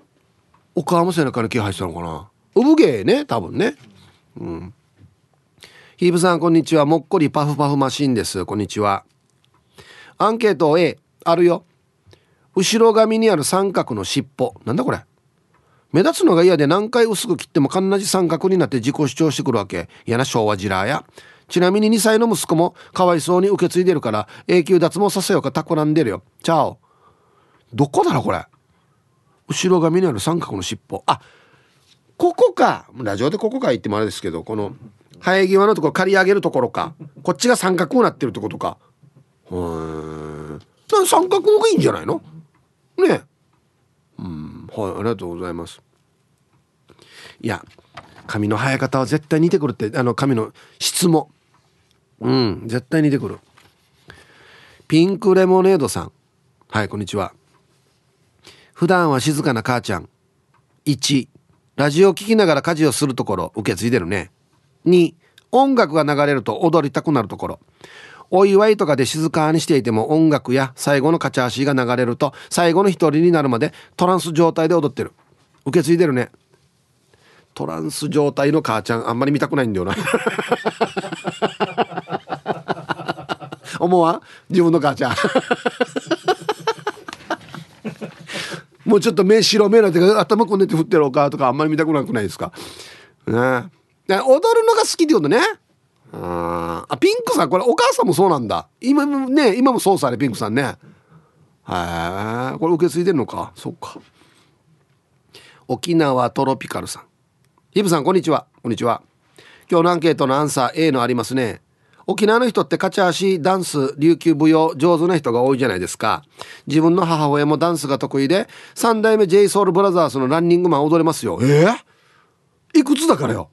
お母も背中に毛入ってたのかな？産毛ね多分ね。うん。ヒーブさんこんにちは。もっこりパフパフマシンです。こんにちは。アンケート A あるよ。後ろ髪にある三角の尻尾。なんだこれ？目立つのが嫌で何回薄く切っても必ず三角になって自己主張してくるわけ。嫌な昭和ジラーや。ちなみに2歳の息子もかわいそうに受け継いでるから永久脱毛させようか企んでるよ。チャオ。どこだろこれ？後ろ髪にある三角の尻尾。あここか。ラジオでここか言ってもあれですけどこの生え際のところ刈り上げるところか。こっちが三角になってるってことか。うん三角のがいいんじゃないの？ねうん。はいありがとうございます。いや髪の生え方は絶対似てくるってあの髪の質も。うん絶対似てくる。ピンクレモネードさん。はいこんにちは。普段は静かな母ちゃん。1ラジオ聴きながら家事をするところ受け継いでるね。2音楽が流れると踊りたくなるところ。お祝いとかで静かにしていても音楽や最後のカチャーシーが流れると最後の一人になるまでトランス状態で踊ってる。受け継いでるね。トランス状態の母ちゃんあんまり見たくないんだよな。思わ自分の母ちゃん。もうちょっと目白目なって頭こねて振ってるおかとかあんまり見たくなくないですか？ね。踊るのが好きってことね。ああピンクさんこれお母さんもそうなんだ。今もね今もそうさねピンクさんね。へえこれ受け継いでるのか？そっか。沖縄トロピカルさん。ヒブさんこんにちは。こんにちは。今日のアンケートのアンサー A のありますね。沖縄の人ってカチャーシダンス琉球舞踊上手な人が多いじゃないですか。自分の母親もダンスが得意で3代目 j ソ o u l b r o t h e r のランニングマン踊れますよ。えー、いくつだからよ。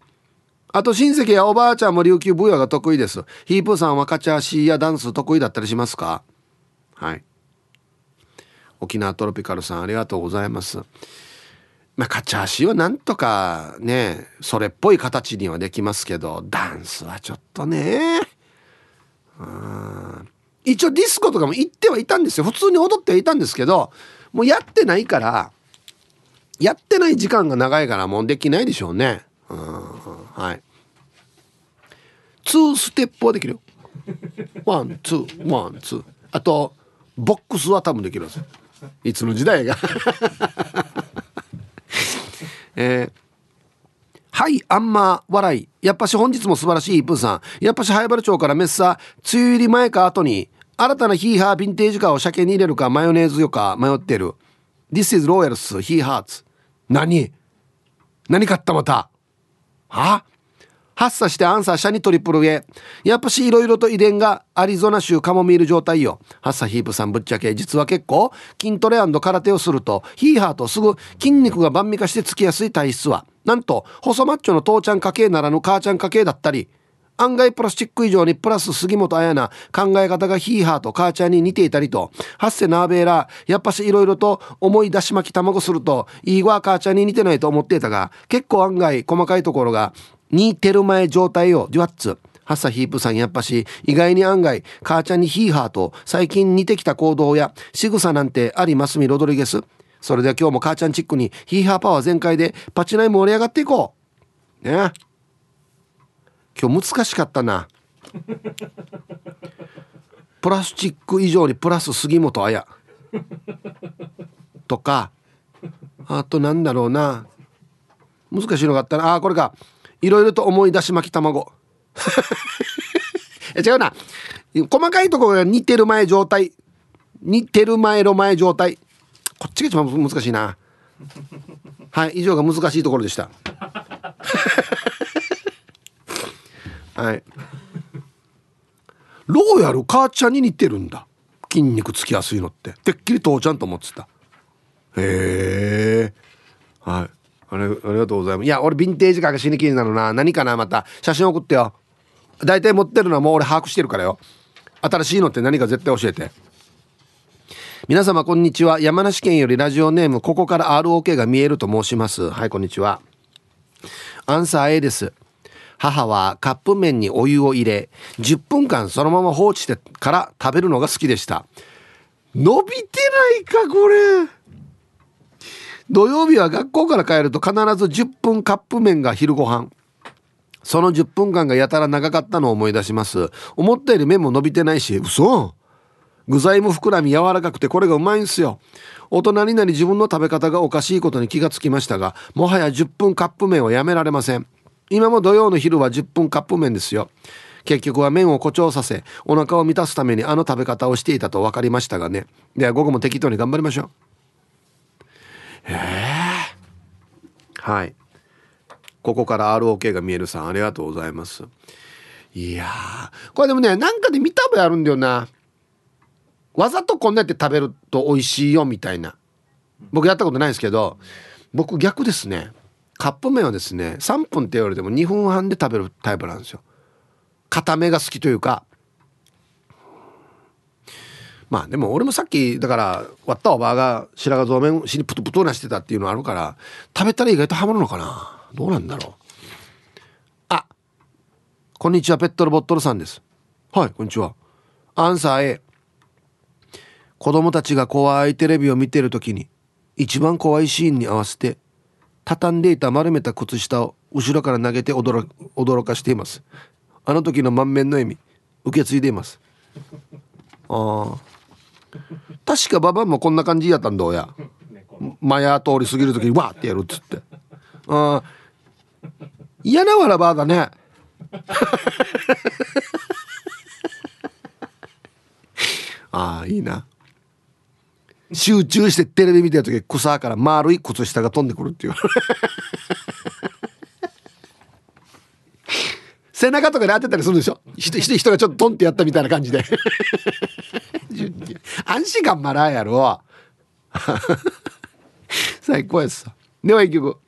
あと親戚やおばあちゃんも琉球舞踊が得意です。ヒープーさんはカチャーシーやダンス得意だったりしますか？はい。沖縄トロピカルさんありがとうございます。まあ、カチャーシーはなんとかねそれっぽい形にはできますけどダンスはちょっとね。一応ディスコとかも行ってはいたんですよ。普通に踊ってはいたんですけどもうやってないからやってない時間が長いからもうできないでしょうね。うんはい。2ステップはできるワンツーワンツー。あとボックスは多分できるんですよ。いつの時代が。えーはい、あんま笑い。やっぱし本日も素晴らしいプーさん。やっぱし早原町からメッサ、梅雨入り前か後に、新たなヒーハーヴィンテージカーを鮭に入れるかマヨネーズよか迷ってる。This is Royals, He Hearts. 何？何買ったまた？は？発作してアンサーシャにトリプル A。やっぱし色々と遺伝がアリゾナ州カモミール状態よ。ハッサヒープさんぶっちゃけ、実は結構筋トレ空手をすると、ヒーハーとすぐ筋肉が万味化してつきやすい体質は、なんと細マッチョの父ちゃん家系ならぬ母ちゃん家系だったり、案外プラスチック以上にプラス杉本彩な考え方がヒーハーと母ちゃんに似ていたりと、ハッセナーベーラー、やっぱし色々と思い出し巻き卵すると、いいわ母ちゃんに似てないと思っていたが、結構案外細かいところが似てる前状態をデュワッツハッサヒープさんやっぱし意外に案外母ちゃんにヒーハーと最近似てきた行動や仕草なんてありますみロドリゲス。それでは今日も母ちゃんチックにヒーハーパワー全開でパチナイ盛り上がっていこう。ね。今日難しかったな。[laughs] プラスチック以上にプラス杉本彩。とか。あとなんだろうな。難しいのがあったな。あこれか。いろいろと思い出し巻き卵。[laughs] 違うな。細かいところが似てる前状態。似てる前の前状態。こっちが一番難しいな。はい以上が難しいところでした。[laughs] はい。ローヤル母ちゃんに似てるんだ。筋肉つきやすいのって。てっきり父ちゃんと思ってた。へえはい。あれありがとうございます。いや俺ヴィンテージカーが死に気になるな。何かなまた。写真送ってよ。大体持ってるのはもう俺把握してるからよ。新しいのって何か絶対教えて。皆様こんにちは。山梨県よりラジオネームここから ROK が見えると申します。はいこんにちは。アンサー A です。母はカップ麺にお湯を入れ10分間そのまま放置してから食べるのが好きでした。伸びてないかこれ。土曜日は学校から帰ると必ず10分カップ麺が昼ご飯。その10分間がやたら長かったのを思い出します。思ったより麺も伸びてないし嘘。具材も膨らみ柔らかくてこれがうまいんすよ。大人になり自分の食べ方がおかしいことに気がつきましたがもはや10分カップ麺はやめられません。今も土曜の昼は10分カップ麺ですよ。結局は麺を誇張させお腹を満たすためにあの食べ方をしていたと分かりましたがね。では午後も適当に頑張りましょう。へえはい。ここから ROK が見えるさんありがとうございます。いやこれでもねなんかで見た覚えあるんだよな。わざとこんなやって食べると美味しいよみたいな。僕やったことないですけど僕逆ですね。カップ麺はですね3分って言われても2分半で食べるタイプなんですよ。固めが好きというかまあでも俺もさっきだから割ったおばあが白髪そうめしにプトプトなしてたっていうのあるから食べたら意外とハマるのかな。どうなんだろう。あこんにちはペットルボットルさんです。はいこんにちは。アンサー A 子供たちが怖いテレビを見てる時に一番怖いシーンに合わせて畳んでいた丸めた靴下を後ろから投げて驚驚かしています。あの時の満面の笑み受け継いでいます。ああ [laughs] 確かババンもこんな感じやったんどうや。マヤ通り過ぎる時にわーってやるっつって。あ嫌なわらばだね。[laughs] ああいいな。集中してテレビ見てる時草から丸い靴下が飛んでくるっていう [laughs] 背中とかで当てたりするでしょ？人人がちょっとトンってやったみたいな感じで。安心感まらんやろ。[laughs] 最高やつさ。では一曲。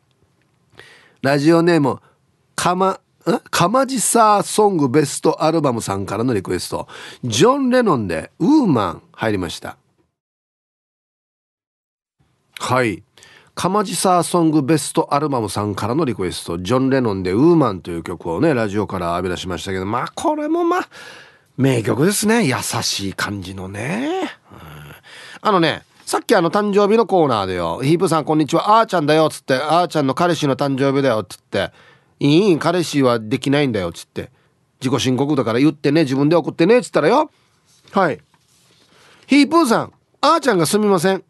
ラジオネームかまかまじさソングベストアルバムさんからのリクエスト。ジョン・レノンで「ウーマン」入りました。はい。かまじさソングベストアルバムさんからのリクエストジョン・レノンで「ウーマン」という曲をねラジオから浴び出しましたけどまあこれもまあ名曲ですね。優しい感じのね、うん、あのねさっきあの誕生日のコーナーでよ「ヒープさんこんにちはあーちゃんだよ」っつって「あーちゃんの彼氏の誕生日だよ」っつって「いい彼氏はできないんだよ」っつって自己申告だから言ってね自分で送ってねっつったらよ。はい。ヒープーさんあーちゃんがすみません。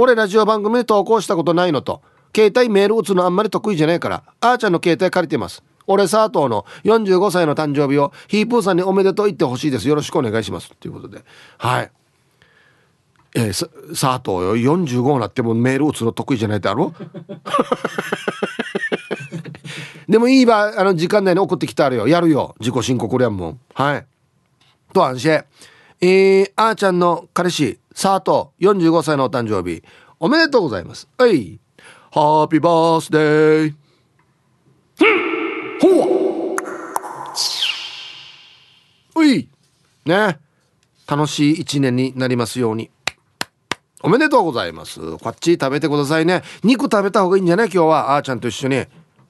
俺ラジオ番組で投稿したことないのと携帯メール打つのあんまり得意じゃないからあーちゃんの携帯借りてます。俺佐藤の45歳の誕生日をヒープーさんにおめでとう言ってほしいです。よろしくお願いします。ということで。はい。えー、佐藤よ45になってもメール打つの得意じゃないだろ？[laughs] でもいいばあの時間内に送ってきたあるよ。やるよ。自己申告りゃんも。んはい。と安心。えー、あーちゃんの彼氏佐藤45歳のお誕生日。おめでとうございます。はい。ハッピーバースデーほう。い。ね。楽しい一年になりますように。おめでとうございます。こっち食べてくださいね。肉食べた方がいいんじゃない？今日は。あーちゃんと一緒に。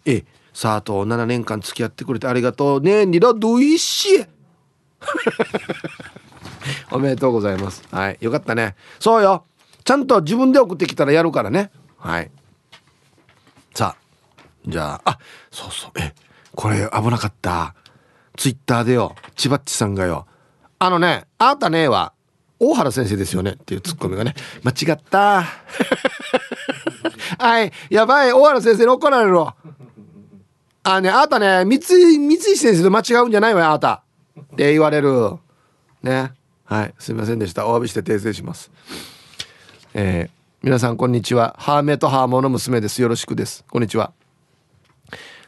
え佐藤7年間付き合ってくれてありがとうね。にらどいし。[laughs] おめでとうございます。はい。よかったね。そうよ。ちゃんと自分で送ってきたらやるからね。はい。さあ。じゃあ、あ、そうそう。え、これ危なかった。ツイッターでよ、千葉っちさんがよ、あのね、あなたねは、大原先生ですよねっていうツッコミがね、間違った。[laughs] はい、やばい、大原先生に怒られるわ。あね、あなたね、三井、三井先生と間違うんじゃないわよ、あなた。って言われる。ね。はいすみませんでした。お詫びして訂正します。えー、皆さんこんにちは。ハーメとハーモの娘です。よろしくです。こんにちは。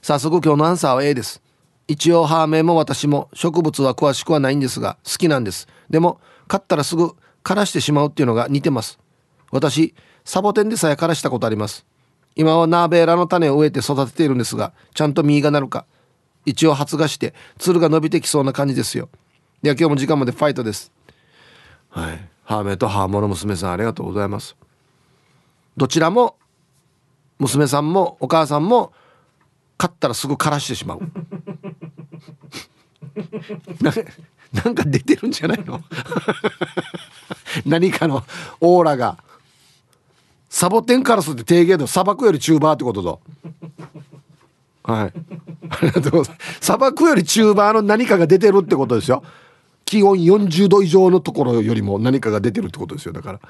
早速今日のアンサーは A です。一応ハーメも私も植物は詳しくはないんですが好きなんです。でも買ったらすぐ枯らしてしまうっていうのが似てます。私サボテンでさえ枯らしたことあります。今はナーベーラの種を植えて育てているんですがちゃんと実がなるか。一応発芽してつるが伸びてきそうな感じですよ。では今日も時間までファイトです。はい、ハーメイとハーモの娘さんありがとうございます。どちらも娘さんもお母さんも買ったらすぐ枯らしてしまう。[laughs] なんか出てるんじゃないの？[laughs] 何かのオーラが。サボテンカラスって低芸度砂漠より中バーってことだはい。ありがとうございます。砂漠より中バーの何かが出てるってことですよ。気温40度以上のところよりも何かが出てるってことですよ。だか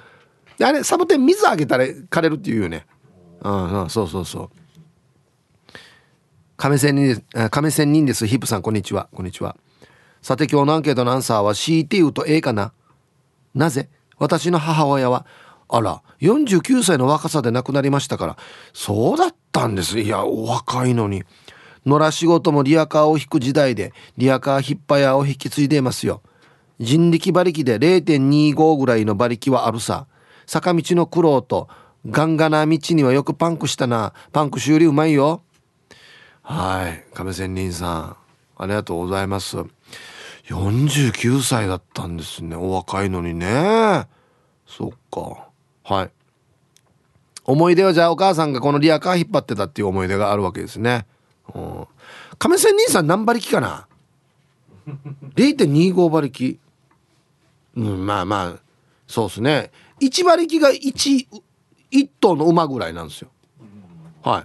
ら。あれサボテン水あげたら枯れるっていうよね。うんうんそうそうそう。亀仙人です亀仙人です。ヒップさんこんにちは。こんにちは。さて今日のアンケートのアンサーは CT 言うと A かな？なぜ？私の母親はあら49歳の若さで亡くなりましたから。そうだったんです。いやお若いのに。野良仕事もリアカーを引く時代でリアカー引っ張やを引き継いでいますよ。人力馬力で0.25ぐらいの馬力はあるさ。坂道の苦労とガンガな道にはよくパンクしたな。パンク修理うまいよ。はい。亀仙人さん。ありがとうございます。49歳だったんですね。お若いのにね。そっか。はい。思い出はじゃあお母さんがこのリアカー引っ張ってたっていう思い出があるわけですね。うん。亀仙人さん何馬力かな？0.25馬力。うん、まあまあそうですね。1馬力が 1, 1頭の馬ぐらいなんですよ。はい。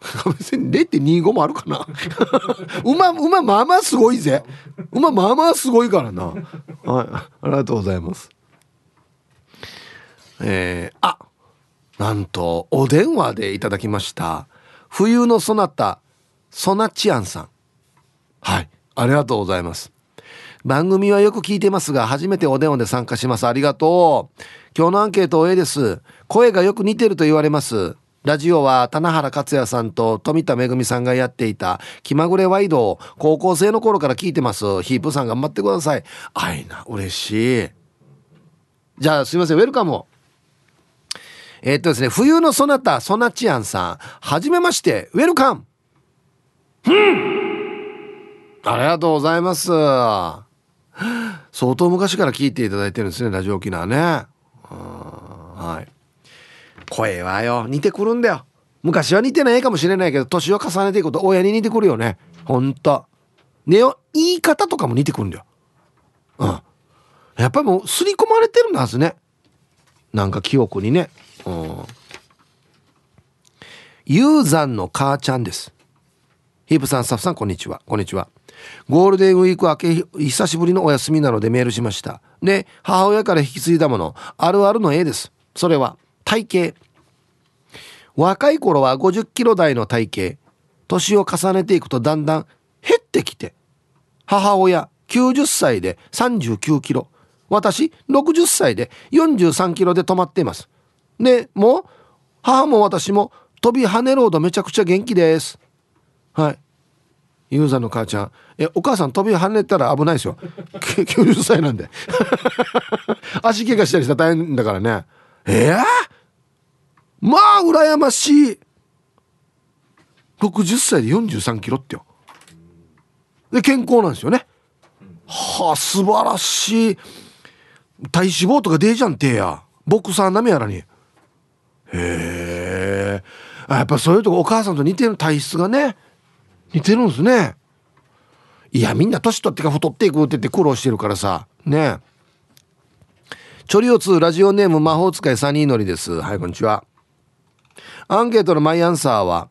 [laughs] 別に0.25もあるかな。[laughs] 馬馬まあまあすごいぜ。馬まあまあすごいからな。はい。ありがとうございます。えー、あなんとお電話でいただきました。冬のそなたソナチアンさん。はい。ありがとうございます。番組はよく聞いてますが、初めてお電話で参加します。ありがとう。今日のアンケート A です。声がよく似てると言われます。ラジオは棚原克也さんと富田恵さんがやっていた気まぐれワイドを高校生の頃から聞いてます。ヒープさん頑張ってください。あいな、嬉しい。じゃあすいません、ウェルカムえー、っとですね、冬のそなた、ソナチアンさん、はじめまして、ウェルカムありがとうございます。相当昔から聞いていただいてるんですね、ラジオ沖縄ね。はい。声はよ似てくるんだよ。昔は似てないかもしれないけど年を重ねていくと親に似てくるよね。ほんとねよ言い方とかも似てくるんだよ。うん。やっぱりもう刷り込まれてるんだはずね。なんか記憶にね。うん。ユーザンの母ちゃんです。ヒープさんスタッフさんこんにちは。こんにちは。ゴールデンウィーク明け久しぶりのお休みなのでメールしました。で母親から引き継いだものあるあるの絵です。それは体型。若い頃は50キロ台の体型。年を重ねていくとだんだん減ってきて。母親90歳で39キロ。私60歳で43キロで止まっています。でもう母も私も飛び跳ねるほどめちゃくちゃ元気です。はい。ユーザーの母ちゃん。えお母さん飛び跳ねたら危ないですよ。90歳なんで。[laughs] 足怪我したりしたら大変だからね。ええー？まあ羨ましい。60歳で43キロってよ。で健康なんですよね。はあ素晴らしい。体脂肪とか出えじゃんてや。ボクサーなめやらに。へえやっぱそういうとこお母さんと似てる体質がね。似てるんですね。いやみんな年取ってか太っていくって言って苦労してるからさ。ね。チョリオ2ラジオネーム魔法使いサニーのりです。はいこんにちは。アンケートのマイアンサーは、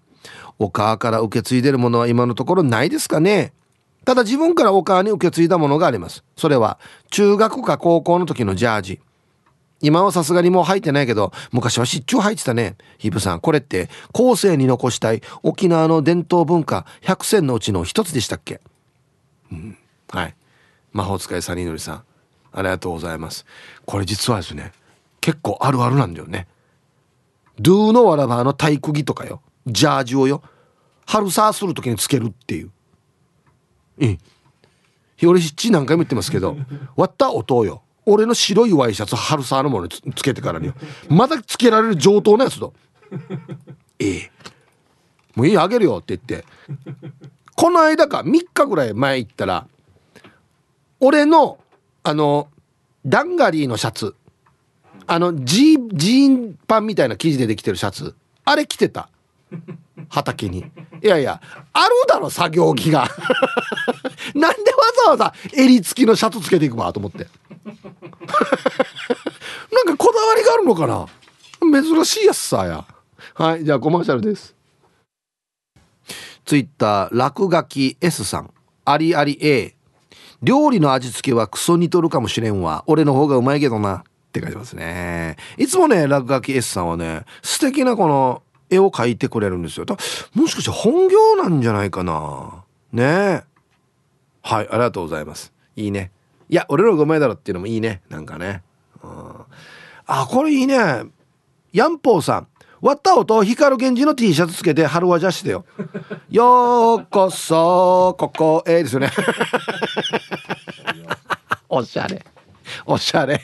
お母から受け継いでるものは今のところないですかね。ただ自分からお母に受け継いだものがあります。それは中学か高校の時のジャージ。今はさすがにもう履いてないけど、昔は湿中履いてたね。ヒブさん、これって後世に残したい沖縄の伝統文化100選のうちの一つでしたっけ？うん。はい。魔法使いサニーノリさん、ありがとうございます。これ実はですね、結構あるあるなんだよね。ドゥーのわらばの体育着とかよジャージをよ春サーする時につけるっていううん俺しっち何回も言ってますけど [laughs] 割った音よ俺の白いワイシャツ春サーのものにつけてからにまだつけられる上等なやつと。ええ。もういいあげるよって言って。この間か3日ぐらい前行ったら俺のあのダンガリーのシャツ。あのジジーンパンみたいな生地でできてるシャツ。あれ着てた。畑に。いやいやあるだろ作業着が。[laughs] なんでわざわざ襟付きのシャツつけていくわと思って。[laughs] なんかこだわりがあるのかな？珍しいやつさや。はいじゃあコマーシャルです。ツイッター落書き S さん。ありあり A 料理の味付けはクソ似とるかもしれんわ。俺の方がうまいけどな。って書いてますね。いつもね、落書き S さんはね、素敵なこの絵を描いてくれるんですよ。もしかして本業なんじゃないかな？ねはい、ありがとうございます。いいね。いや、俺の方がうまいだろっていうのもいいね。なんかね。うん、あ、これいいね。ヤンポーさん。割った音光源氏の T シャツつけて春はじゃしてよ。[laughs] ようこそここへですよね。[laughs] おしゃれ。おしゃれ。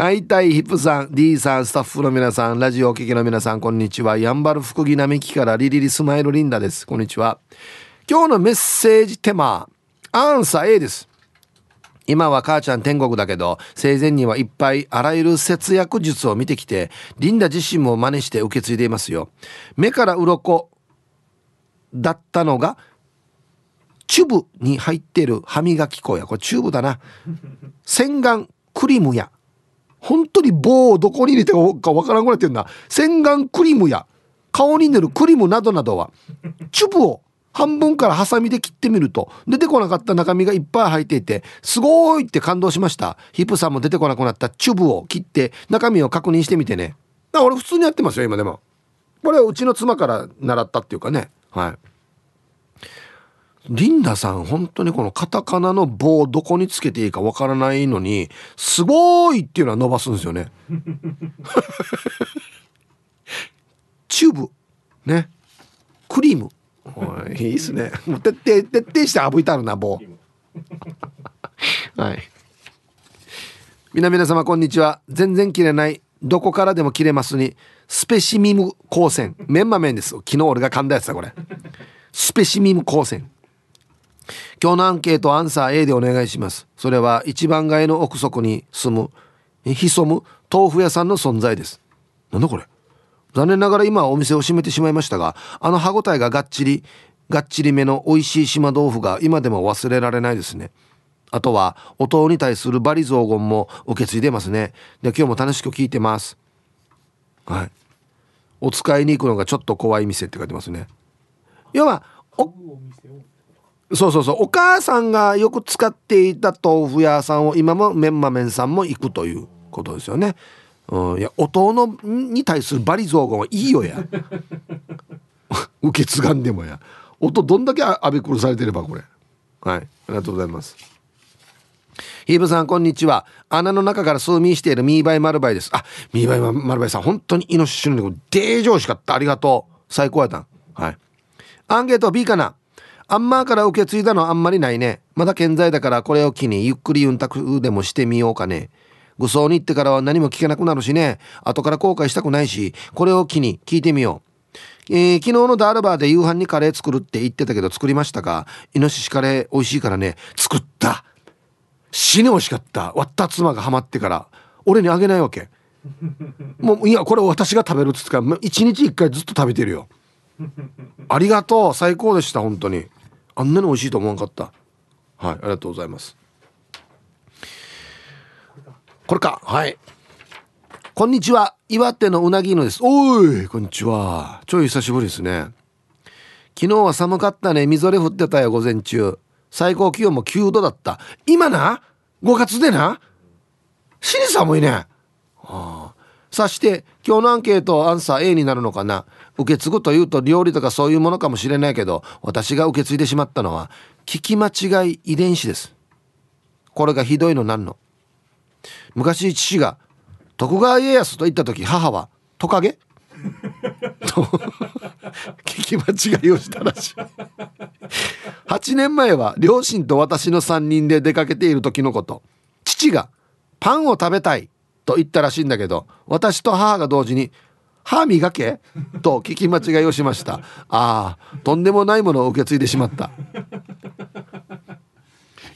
はい、たいヒップさん、D さん、スタッフの皆さん、ラジオお聞きの皆さん、こんにちは。やんばる福木並木からリリリスマイルリンダです。こんにちは。今日のメッセージテーマ、アンサー A です。今は母ちゃん天国だけど、生前にはいっぱいあらゆる節約術を見てきて、リンダ自身も真似して受け継いでいますよ。目から鱗だったのが、チューブに入ってる歯磨き粉や、これチューブだな。洗顔クリームや本当に棒をどこに入れてかわからんぐらいってんだ。洗顔クリームや顔に塗るクリームなどなどはチュブを半分からハサミで切ってみると出てこなかった中身がいっぱい入っていてすごいって感動しました。ヒップさんも出てこなくなったチュブを切って中身を確認してみてね。俺普通にやってますよ今でも。これはうちの妻から習ったっていうかね。はい。リンダさん、本当にこのカタカナの棒どこにつけていいかわからないのに、すごいっていうのは伸ばすんですよね。[laughs] チューブ。ね。クリーム。い、いいっすね。もう徹底、徹底してあぶいたるな、棒。はい。皆皆様、こんにちは。全然切れない。どこからでも切れますに、スペシミム光線。メンマ麺です。昨日俺が噛んだやつだ、これ。スペシミム光線。今日のアンケートアンサー A でお願いします。それは一番街の奥底に住む潜む豆腐屋さんの存在です。なんだこれ。残念ながら今はお店を閉めてしまいましたがあの歯ごたえががっちりがっちりめの美味しい島豆腐が今でも忘れられないですね。あとはお父に対するバリ雑言も受け継いでますね。で今日も楽しく聞いてます。はい。お使いに行くのがちょっと怖い店って書いてますね。要はおそうそうそう。お母さんがよく使っていた豆腐屋さんを今もメンマメンさんも行くということですよね。うん、いや音のに対するバリ雑言はいいよや。[laughs] 受け継がんでもや。音どんだけあべくるされてればこれ。はい。ありがとうございます。ヒーブさんこんにちは。穴の中から数ミしているミーバイマルバイです。あミーバイマルバイさん本当にイノシシのデージ美味しかった。ありがとう。最高やったん。はい。アンケート B かな？アンマーから受け継いだのあんまりないね。まだ健在だからこれを機にゆっくりユンタクでもしてみようかね。愚僧に行ってからは何も聞けなくなるしね。後から後悔したくないしこれを機に聞いてみよう、えー、昨日のダールバーで夕飯にカレー作るって言ってたけど作りましたか？イノシシカレー美味しいからね。作った。死に美味しかった。割った妻がハマってから。俺にあげないわけ。もういやこれ私が食べるっつってから一日一回ずっと食べてるよ。ありがとう。最高でした本当に。あんなに美味しいと思わんかった。はいありがとうございます。これか。はい。こんにちは。岩手のうなぎのです。おいこんにちは。ちょい久しぶりですね。昨日は寒かったね。みぞれ降ってたよ午前中。最高気温も9度だった。今な？5月でな？死に寒いね。ああさして今日のアンケートアンサー A になるのかな？受け継ぐというと料理とかそういうものかもしれないけど私が受け継いでしまったのは聞き間違い遺伝子です。これがひどいのなんの。昔父が徳川家康と言った時母はトカゲ？と [laughs] 聞き間違いをしたらしい。8年前は両親と私の3人で出かけている時のこと。父が「パンを食べたい」と言ったらしいんだけど私と母が同時に「歯磨け?」と聞き間違いをしました。ああとんでもないものを受け継いでしまった。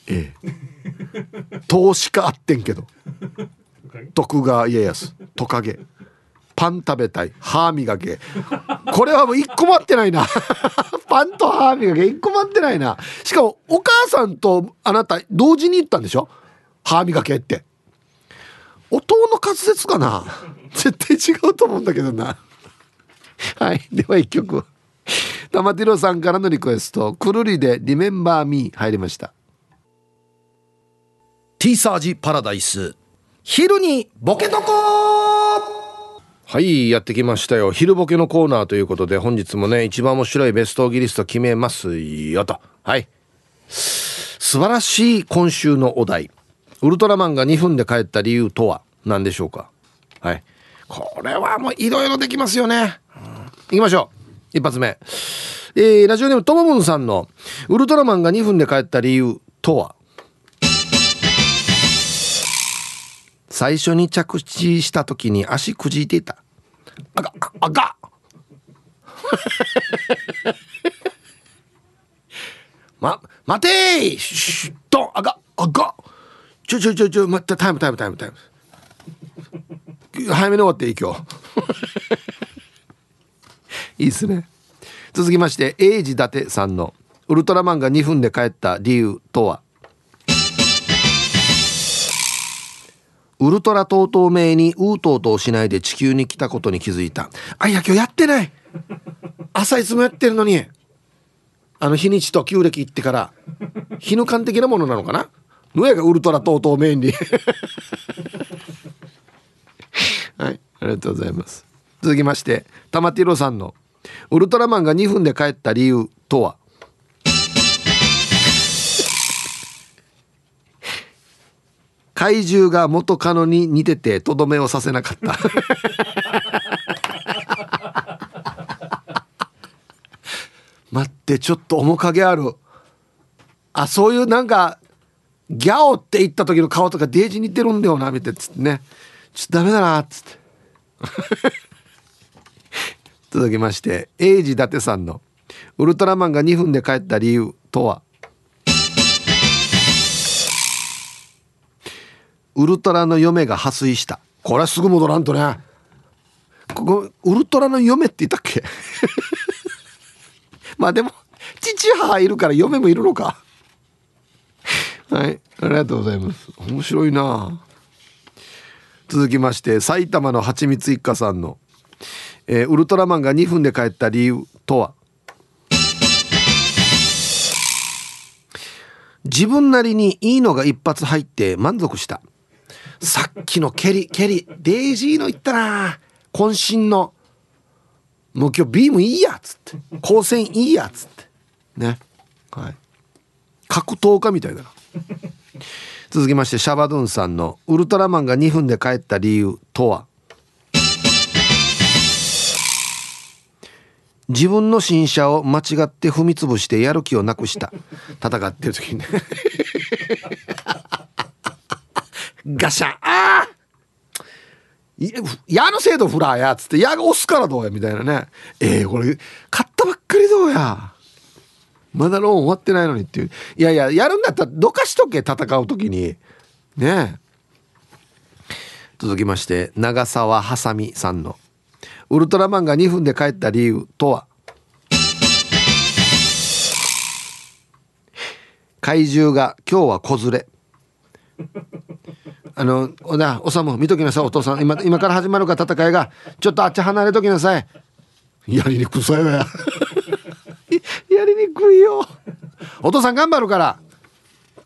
ええ。投資家あってんけど。徳川家康。トカゲ。パン食べたい。歯磨け。これはもう一個も合ってないな。[laughs] パンと歯磨け。一個も合ってないな。しかもお母さんとあなた同時に言ったんでしょ？歯磨けって。音の滑舌かな？絶対違うと思うんだけどな。はい。では一曲玉ティロさんからのリクエスト「くるりでリメンバーミー。入りました。ティーサージパラダイス。昼にボケとこはいやってきましたよ。昼ボケのコーナーということで本日もね一番面白いベストギリスト決めますよと。はい。素晴らしい今週のお題。ウルトラマンが2分で帰った理由とは何でしょうか？はいこれはもういろいろできますよね、いきましょう。一発目。えー、ラジオネームともぶんさんのウルトラマンが2分で帰った理由とは？最初に着地した時に足くじいていた。あがあが [laughs] ま待てー。シュッと。あがあがちょちょちょちょ待ってタイムタイムタイムタイム。早めに終わっていい今日。[laughs] いいっすね。続きまして英治伊達さんのウルトラマンが2分で帰った理由とは？ウルトラとうとう名にウートウとうしないで地球に来たことに気づいた。あいや今日やってない。朝いつもやってるのに。あの日にちと旧暦行ってから日の間的なものなのかな？のやがウルトラとうとう名に。はいありがとうございます。続きまして玉ティロさんのウルトラマンが2分で帰った理由とは？怪獣が元カノに似ててとどめをさせなかった。[laughs] ってちょっと面影ある。あそういうなんかギャオって言った時の顔とかデージ似てるんだよな見てつってね。ちょっとダメだなっつって [laughs] 続きまして英治伊達さんの「ウルトラマンが2分で帰った理由とは?」ウルトラの嫁が破水した。これはすぐ戻らんとね。ここウルトラの嫁って言ったっけ？[laughs] まあでも父母いるから嫁もいるのか。はいありがとうございます。面白いな続きまして埼玉のはちみつ一家さんの、えー、ウルトラマンが2分で帰った理由とは？自分なりにいいのが一発入って満足した。さっきの蹴り蹴りデイジーの言ったな。渾身の。もう今日ビームいいや。っつって。光線いいや。っつって。ね。はい。格闘家みたいだな。続きましてシャバドゥンさんの「ウルトラマンが2分で帰った理由とは?」自分の新車を間違って踏み潰してやる気をなくした。戦ってる時にね。[laughs] ガシャン。ああ矢の精度フラーやっつって矢が押すからどうやみたいなね。ええー、これ買ったばっかりどうや。まだローン終わってないのにっていう。いやいややるんだったらどかしとけ戦う時に。ね続きまして長澤はさみさんの「ウルトラマンが2分で帰った理由とは?」怪獣が今日は子連れ。[laughs] あのおだおさむ見ときなさいお父さん。今今から始まるか戦いがちょっとあっち離れときなさい。やりにくそうややお父さん頑張るから。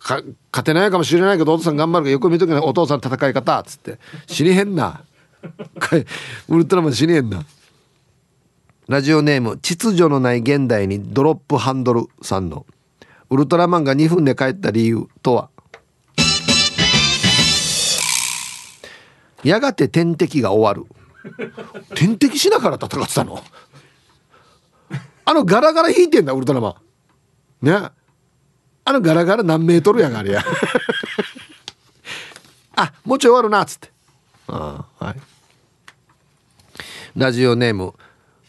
か勝てないかもしれないけどお父さん頑張るからよく見ときな。いお父さん戦い方っつって。死にへんな。ウルトラマン死にへんな。ラジオネーム秩序のない現代にドロップハンドルさんの。ウルトラマンが2分で帰った理由とは？やがて天敵が終わる。天敵しながら戦ってたの？あのガラガラ引いてんだウルトラマン。ね。あのガラガラ何メートルやがあれや。[laughs] あもうちょい終わるなっつって。あはい。ラジオネーム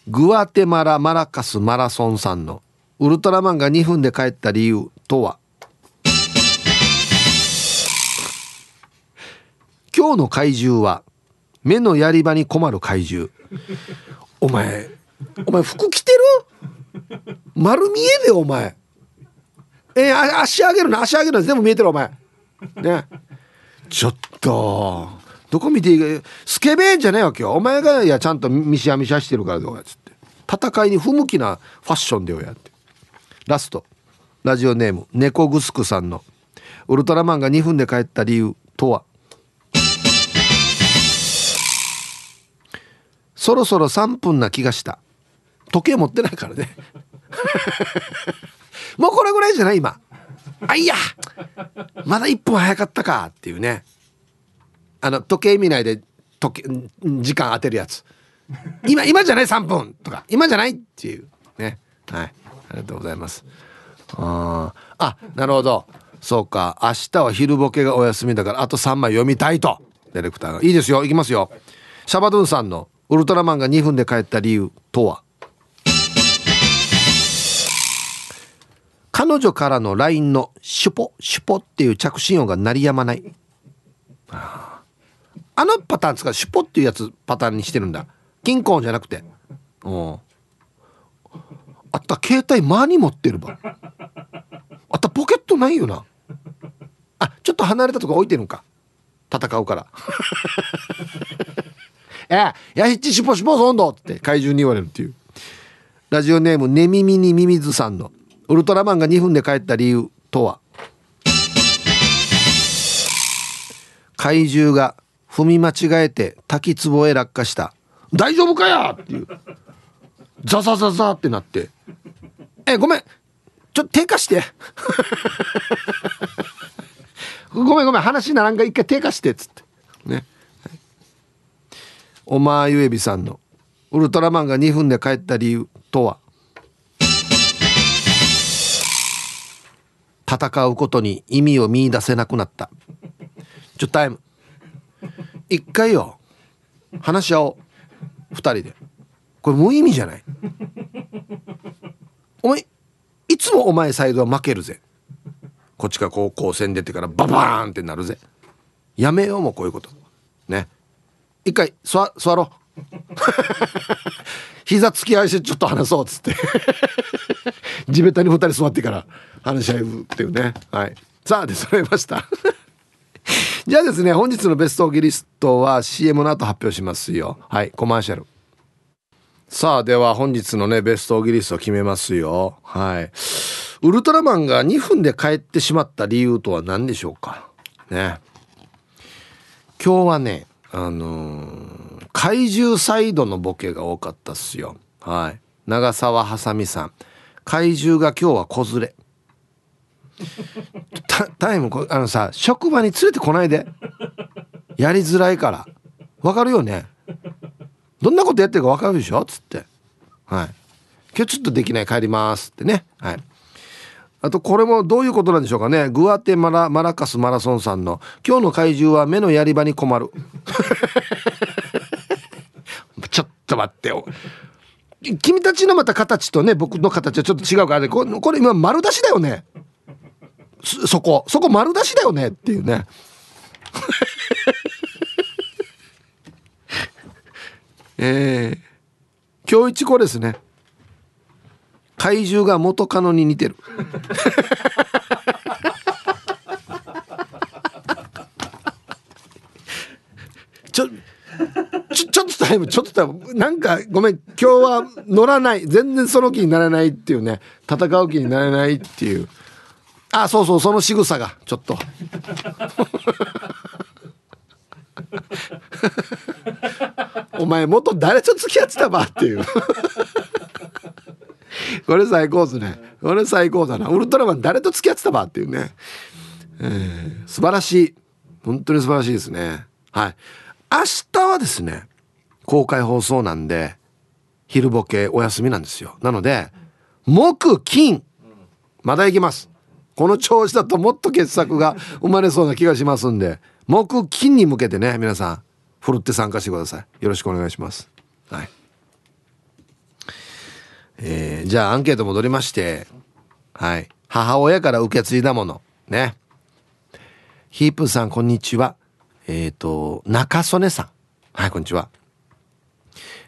グアテマラマラカスマラソンさんのウルトラマンが2分で帰った理由とは？今日の怪獣は目のやり場に困る怪獣。お前お前服着てる？丸見えでお前。えー、足上げるな足上げるな全部見えてるお前。ね。ちょっとどこ見ていい？かスケベんじゃねえわけよお前がいやちゃんとミシャミシャしてるからどうやつって。戦いに不向きなファッションでよやって。ラスト。ラジオネーム。猫グスクさんの「ウルトラマンが2分で帰った理由とは?」そろそろ3分な気がした。時計持ってないからね。もうこれぐらいじゃない今。あいや。まだ1分早かったか。っていうね。あの時計見ないで時時間当てるやつ。今今じゃない3分。とか。今じゃない。っていう。ね。はい。ありがとうございます。ああなるほど。そうか。明日は昼ボケがお休みだからあと3枚読みたいと。ディレクターが。いいですよ。いきますよ。シャバドゥンさんのウルトラマンが2分で帰った理由とは？彼女からの LINE のシュポシュポっていう着信音が鳴りやまない。あのパターンですか？シュポっていうやつパターンにしてるんだ。金庫じゃなくて。う。んあった携帯間に持ってるば。あったポケットないよな。あちょっと離れたとこ置いてるんか。戦うから。[laughs] えやひっちしぽしぽそんどって怪獣に言われるっていう。ラジオネーム寝耳にミミズさんの。ウルトラマンが2分で帰った理由とは？怪獣が踏み間違えて滝壺へ落下した。大丈夫かや？っていう。ザザザザってなって。えごめん。ちょっと低下して。[laughs] ごめんごめん。話ならんが一回低下して。っつって。ね。おまゆえびさんの。ウルトラマンが2分で帰った理由とは？戦うことに意味を見出せなくなった。ちょタイム。一回よ。話し合おう。二人で。これ無意味じゃない？お前いつもお前サイドは負けるぜ。こっちが高校戦出てからババーンってなるぜ。やめようもうこういうこと。ね。一回座座ろう。[laughs] 膝突き合いしてちょっと話そうっつって。地べたに二人座ってから。話し合うっていうね。はい。さあで揃いました。[laughs] じゃあですね本日のベストギリストは CM の後発表しますよ。はいコマーシャル。さあでは本日のねベストギリスト決めますよ。はい。ウルトラマンが2分で帰ってしまった理由とは何でしょうか？ね。今日はねあのー、怪獣サイドのボケが多かったっすよ。はい。長澤はさみさん。怪獣が今日は子連れ。タイムあのさ職場に連れてこないで。やりづらいから。わかるよね。どんなことやってるかわかるでしょ？っつって。はい。今日ちょっとできない帰りますってね。はい。あとこれもどういうことなんでしょうかね。グアテマラマラカスマラソンさんの「今日の怪獣は目のやり場に困る」[laughs] ちょっと待ってよ。君たちのまた形とね僕の形はちょっと違うからね。これ今丸出しだよね。そこそこ丸出しだよね？っていうね。[laughs] えー、今日一個ですね。怪獣が元カノに似てる。[laughs] ちょちょちょっとタイムちょっとタイム。なんかごめん今日は乗らない。全然その気にならないっていうね。戦う気にならないっていう。あそうそうその仕草がちょっと。お前元誰と付き合ってたばっていう。これ最高っすね。これ最高だな。ウルトラマン誰と付き合ってたばっていうね、えー、素晴らしい。本当に素晴らしいですね。はい。明日はですね公開放送なんで昼ボケお休みなんですよ。なので木金まだ行きます。この調子だともっと傑作が生まれそうな気がしますんで木金に向けてね皆さんふるって参加してください。よろしくお願いします。はい。えー、じゃあアンケート戻りましてはい。母親から受け継いだもの。ね。ヒープさんこんにちは。えっ、ー、と中曽根さん。はいこんにちは。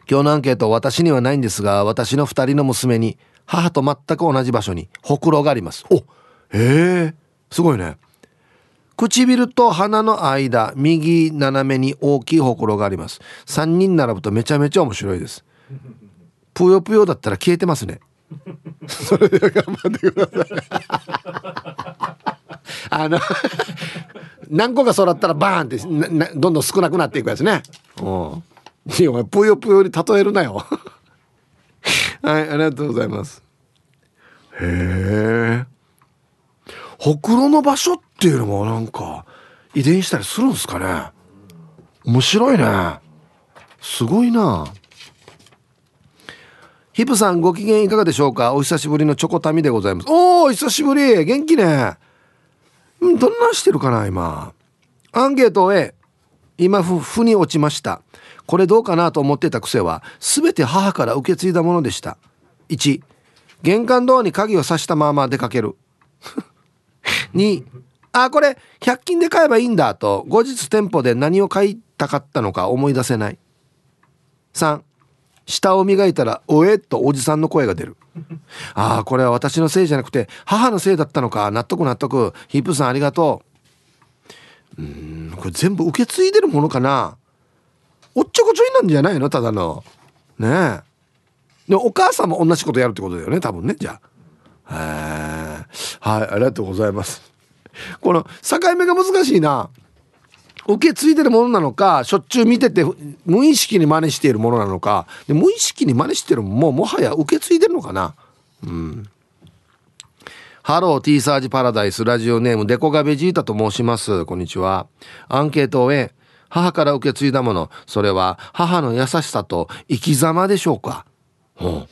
今日のアンケート私にはないんですが私の2人の娘に母と全く同じ場所にほくろがあります。おへえすごいね。唇と鼻の間右斜めに大きいほくろがあります。3人並ぶとめちゃめちゃ面白いです。ぷよぷよだったら消えてますね。それでは頑張ってください。あの何個か育ったらバーンってどんどん少なくなっていくやつね。う。んいやお前ぷよぷよに例えるなよ。はいありがとうございます。へえ。ほくろの場所っていうのもなんか遺伝したりするんですかね？面白いね。すごいな。ヒプさんご機嫌いかがでしょうか？お久しぶりのチョコタミでございます。おお久しぶり。元気ね。うんどんなしてるかな今。アンケート A 今ふふに落ちました。これどうかなと思ってた癖は全て母から受け継いだものでした。1玄関ドアに鍵を挿したまま出かける。2あこれ100均で買えばいいんだと後日店舗で何を買いたかったのか思い出せない。3下を磨いたら「おえ」とおじさんの声が出る。ああこれは私のせいじゃなくて母のせいだったのか納得納得。ヒップさんありがとう。うんこれ全部受け継いでるものかな。おっちょこちょいなんじゃないの？ただの。ねえ。でお母さんも同じことやるってことだよね多分ねじゃあ。へえはいありがとうございます。この境目が難しいな。受け継いでるものなのかしょっちゅう見てて無意識に真似しているものなのか。で無意識に真似してるもうもはや受け継いでるのかな。うん。ハロー T サージパラダイスラジオネームデコガベジータと申します。こんにちは。アンケートを終え母から受け継いだもの。それは母の優しさと生き様でしょうか、うん、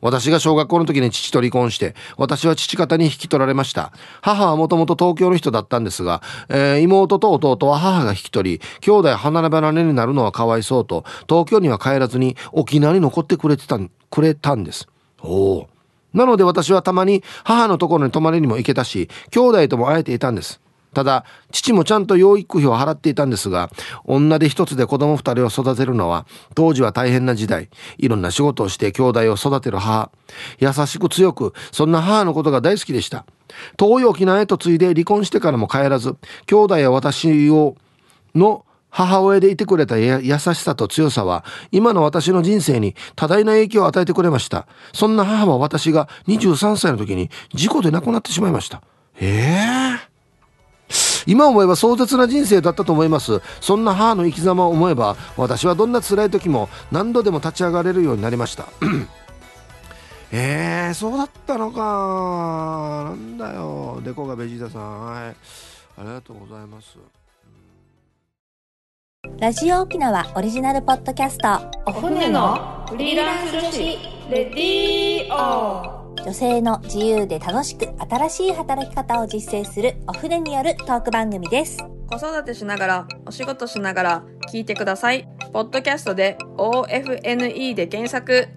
私が小学校の時に父と離婚して、私は父方に引き取られました。母はもともと東京の人だったんですが、えー、妹と弟は母が引き取り、兄弟離れ離れになるのはかわいそうと、東京には帰らずに沖縄に残ってくれてた、くれたんです。おお。なので私はたまに母のところに泊まりにも行けたし、兄弟とも会えていたんです。ただ、父もちゃんと養育費を払っていたんですが、女で一つで子供二人を育てるのは、当時は大変な時代。いろんな仕事をして兄弟を育てる母。優しく強く、そんな母のことが大好きでした。遠い沖縄へと継いで離婚してからも帰らず、兄弟や私を、の母親でいてくれた優しさと強さは、今の私の人生に多大な影響を与えてくれました。そんな母は私が23歳の時に事故で亡くなってしまいました。ええー？今思えば壮絶な人生だったと思います。そんな母の生き様を思えば私はどんな辛い時も何度でも立ち上がれるようになりました。[clears throat] えー、そうだったのか。なんだよ。デコがベジータさん。はい。ありがとうございます。ラジオ沖縄オリジナルポッドキャスト。お船のフリーランス女子レディオ女性の自由で楽しく新しい働き方を実践するお船によるトーク番組です。子育てしながら、お仕事しながら聞いてください。ポッドキャストで OFNE で検索。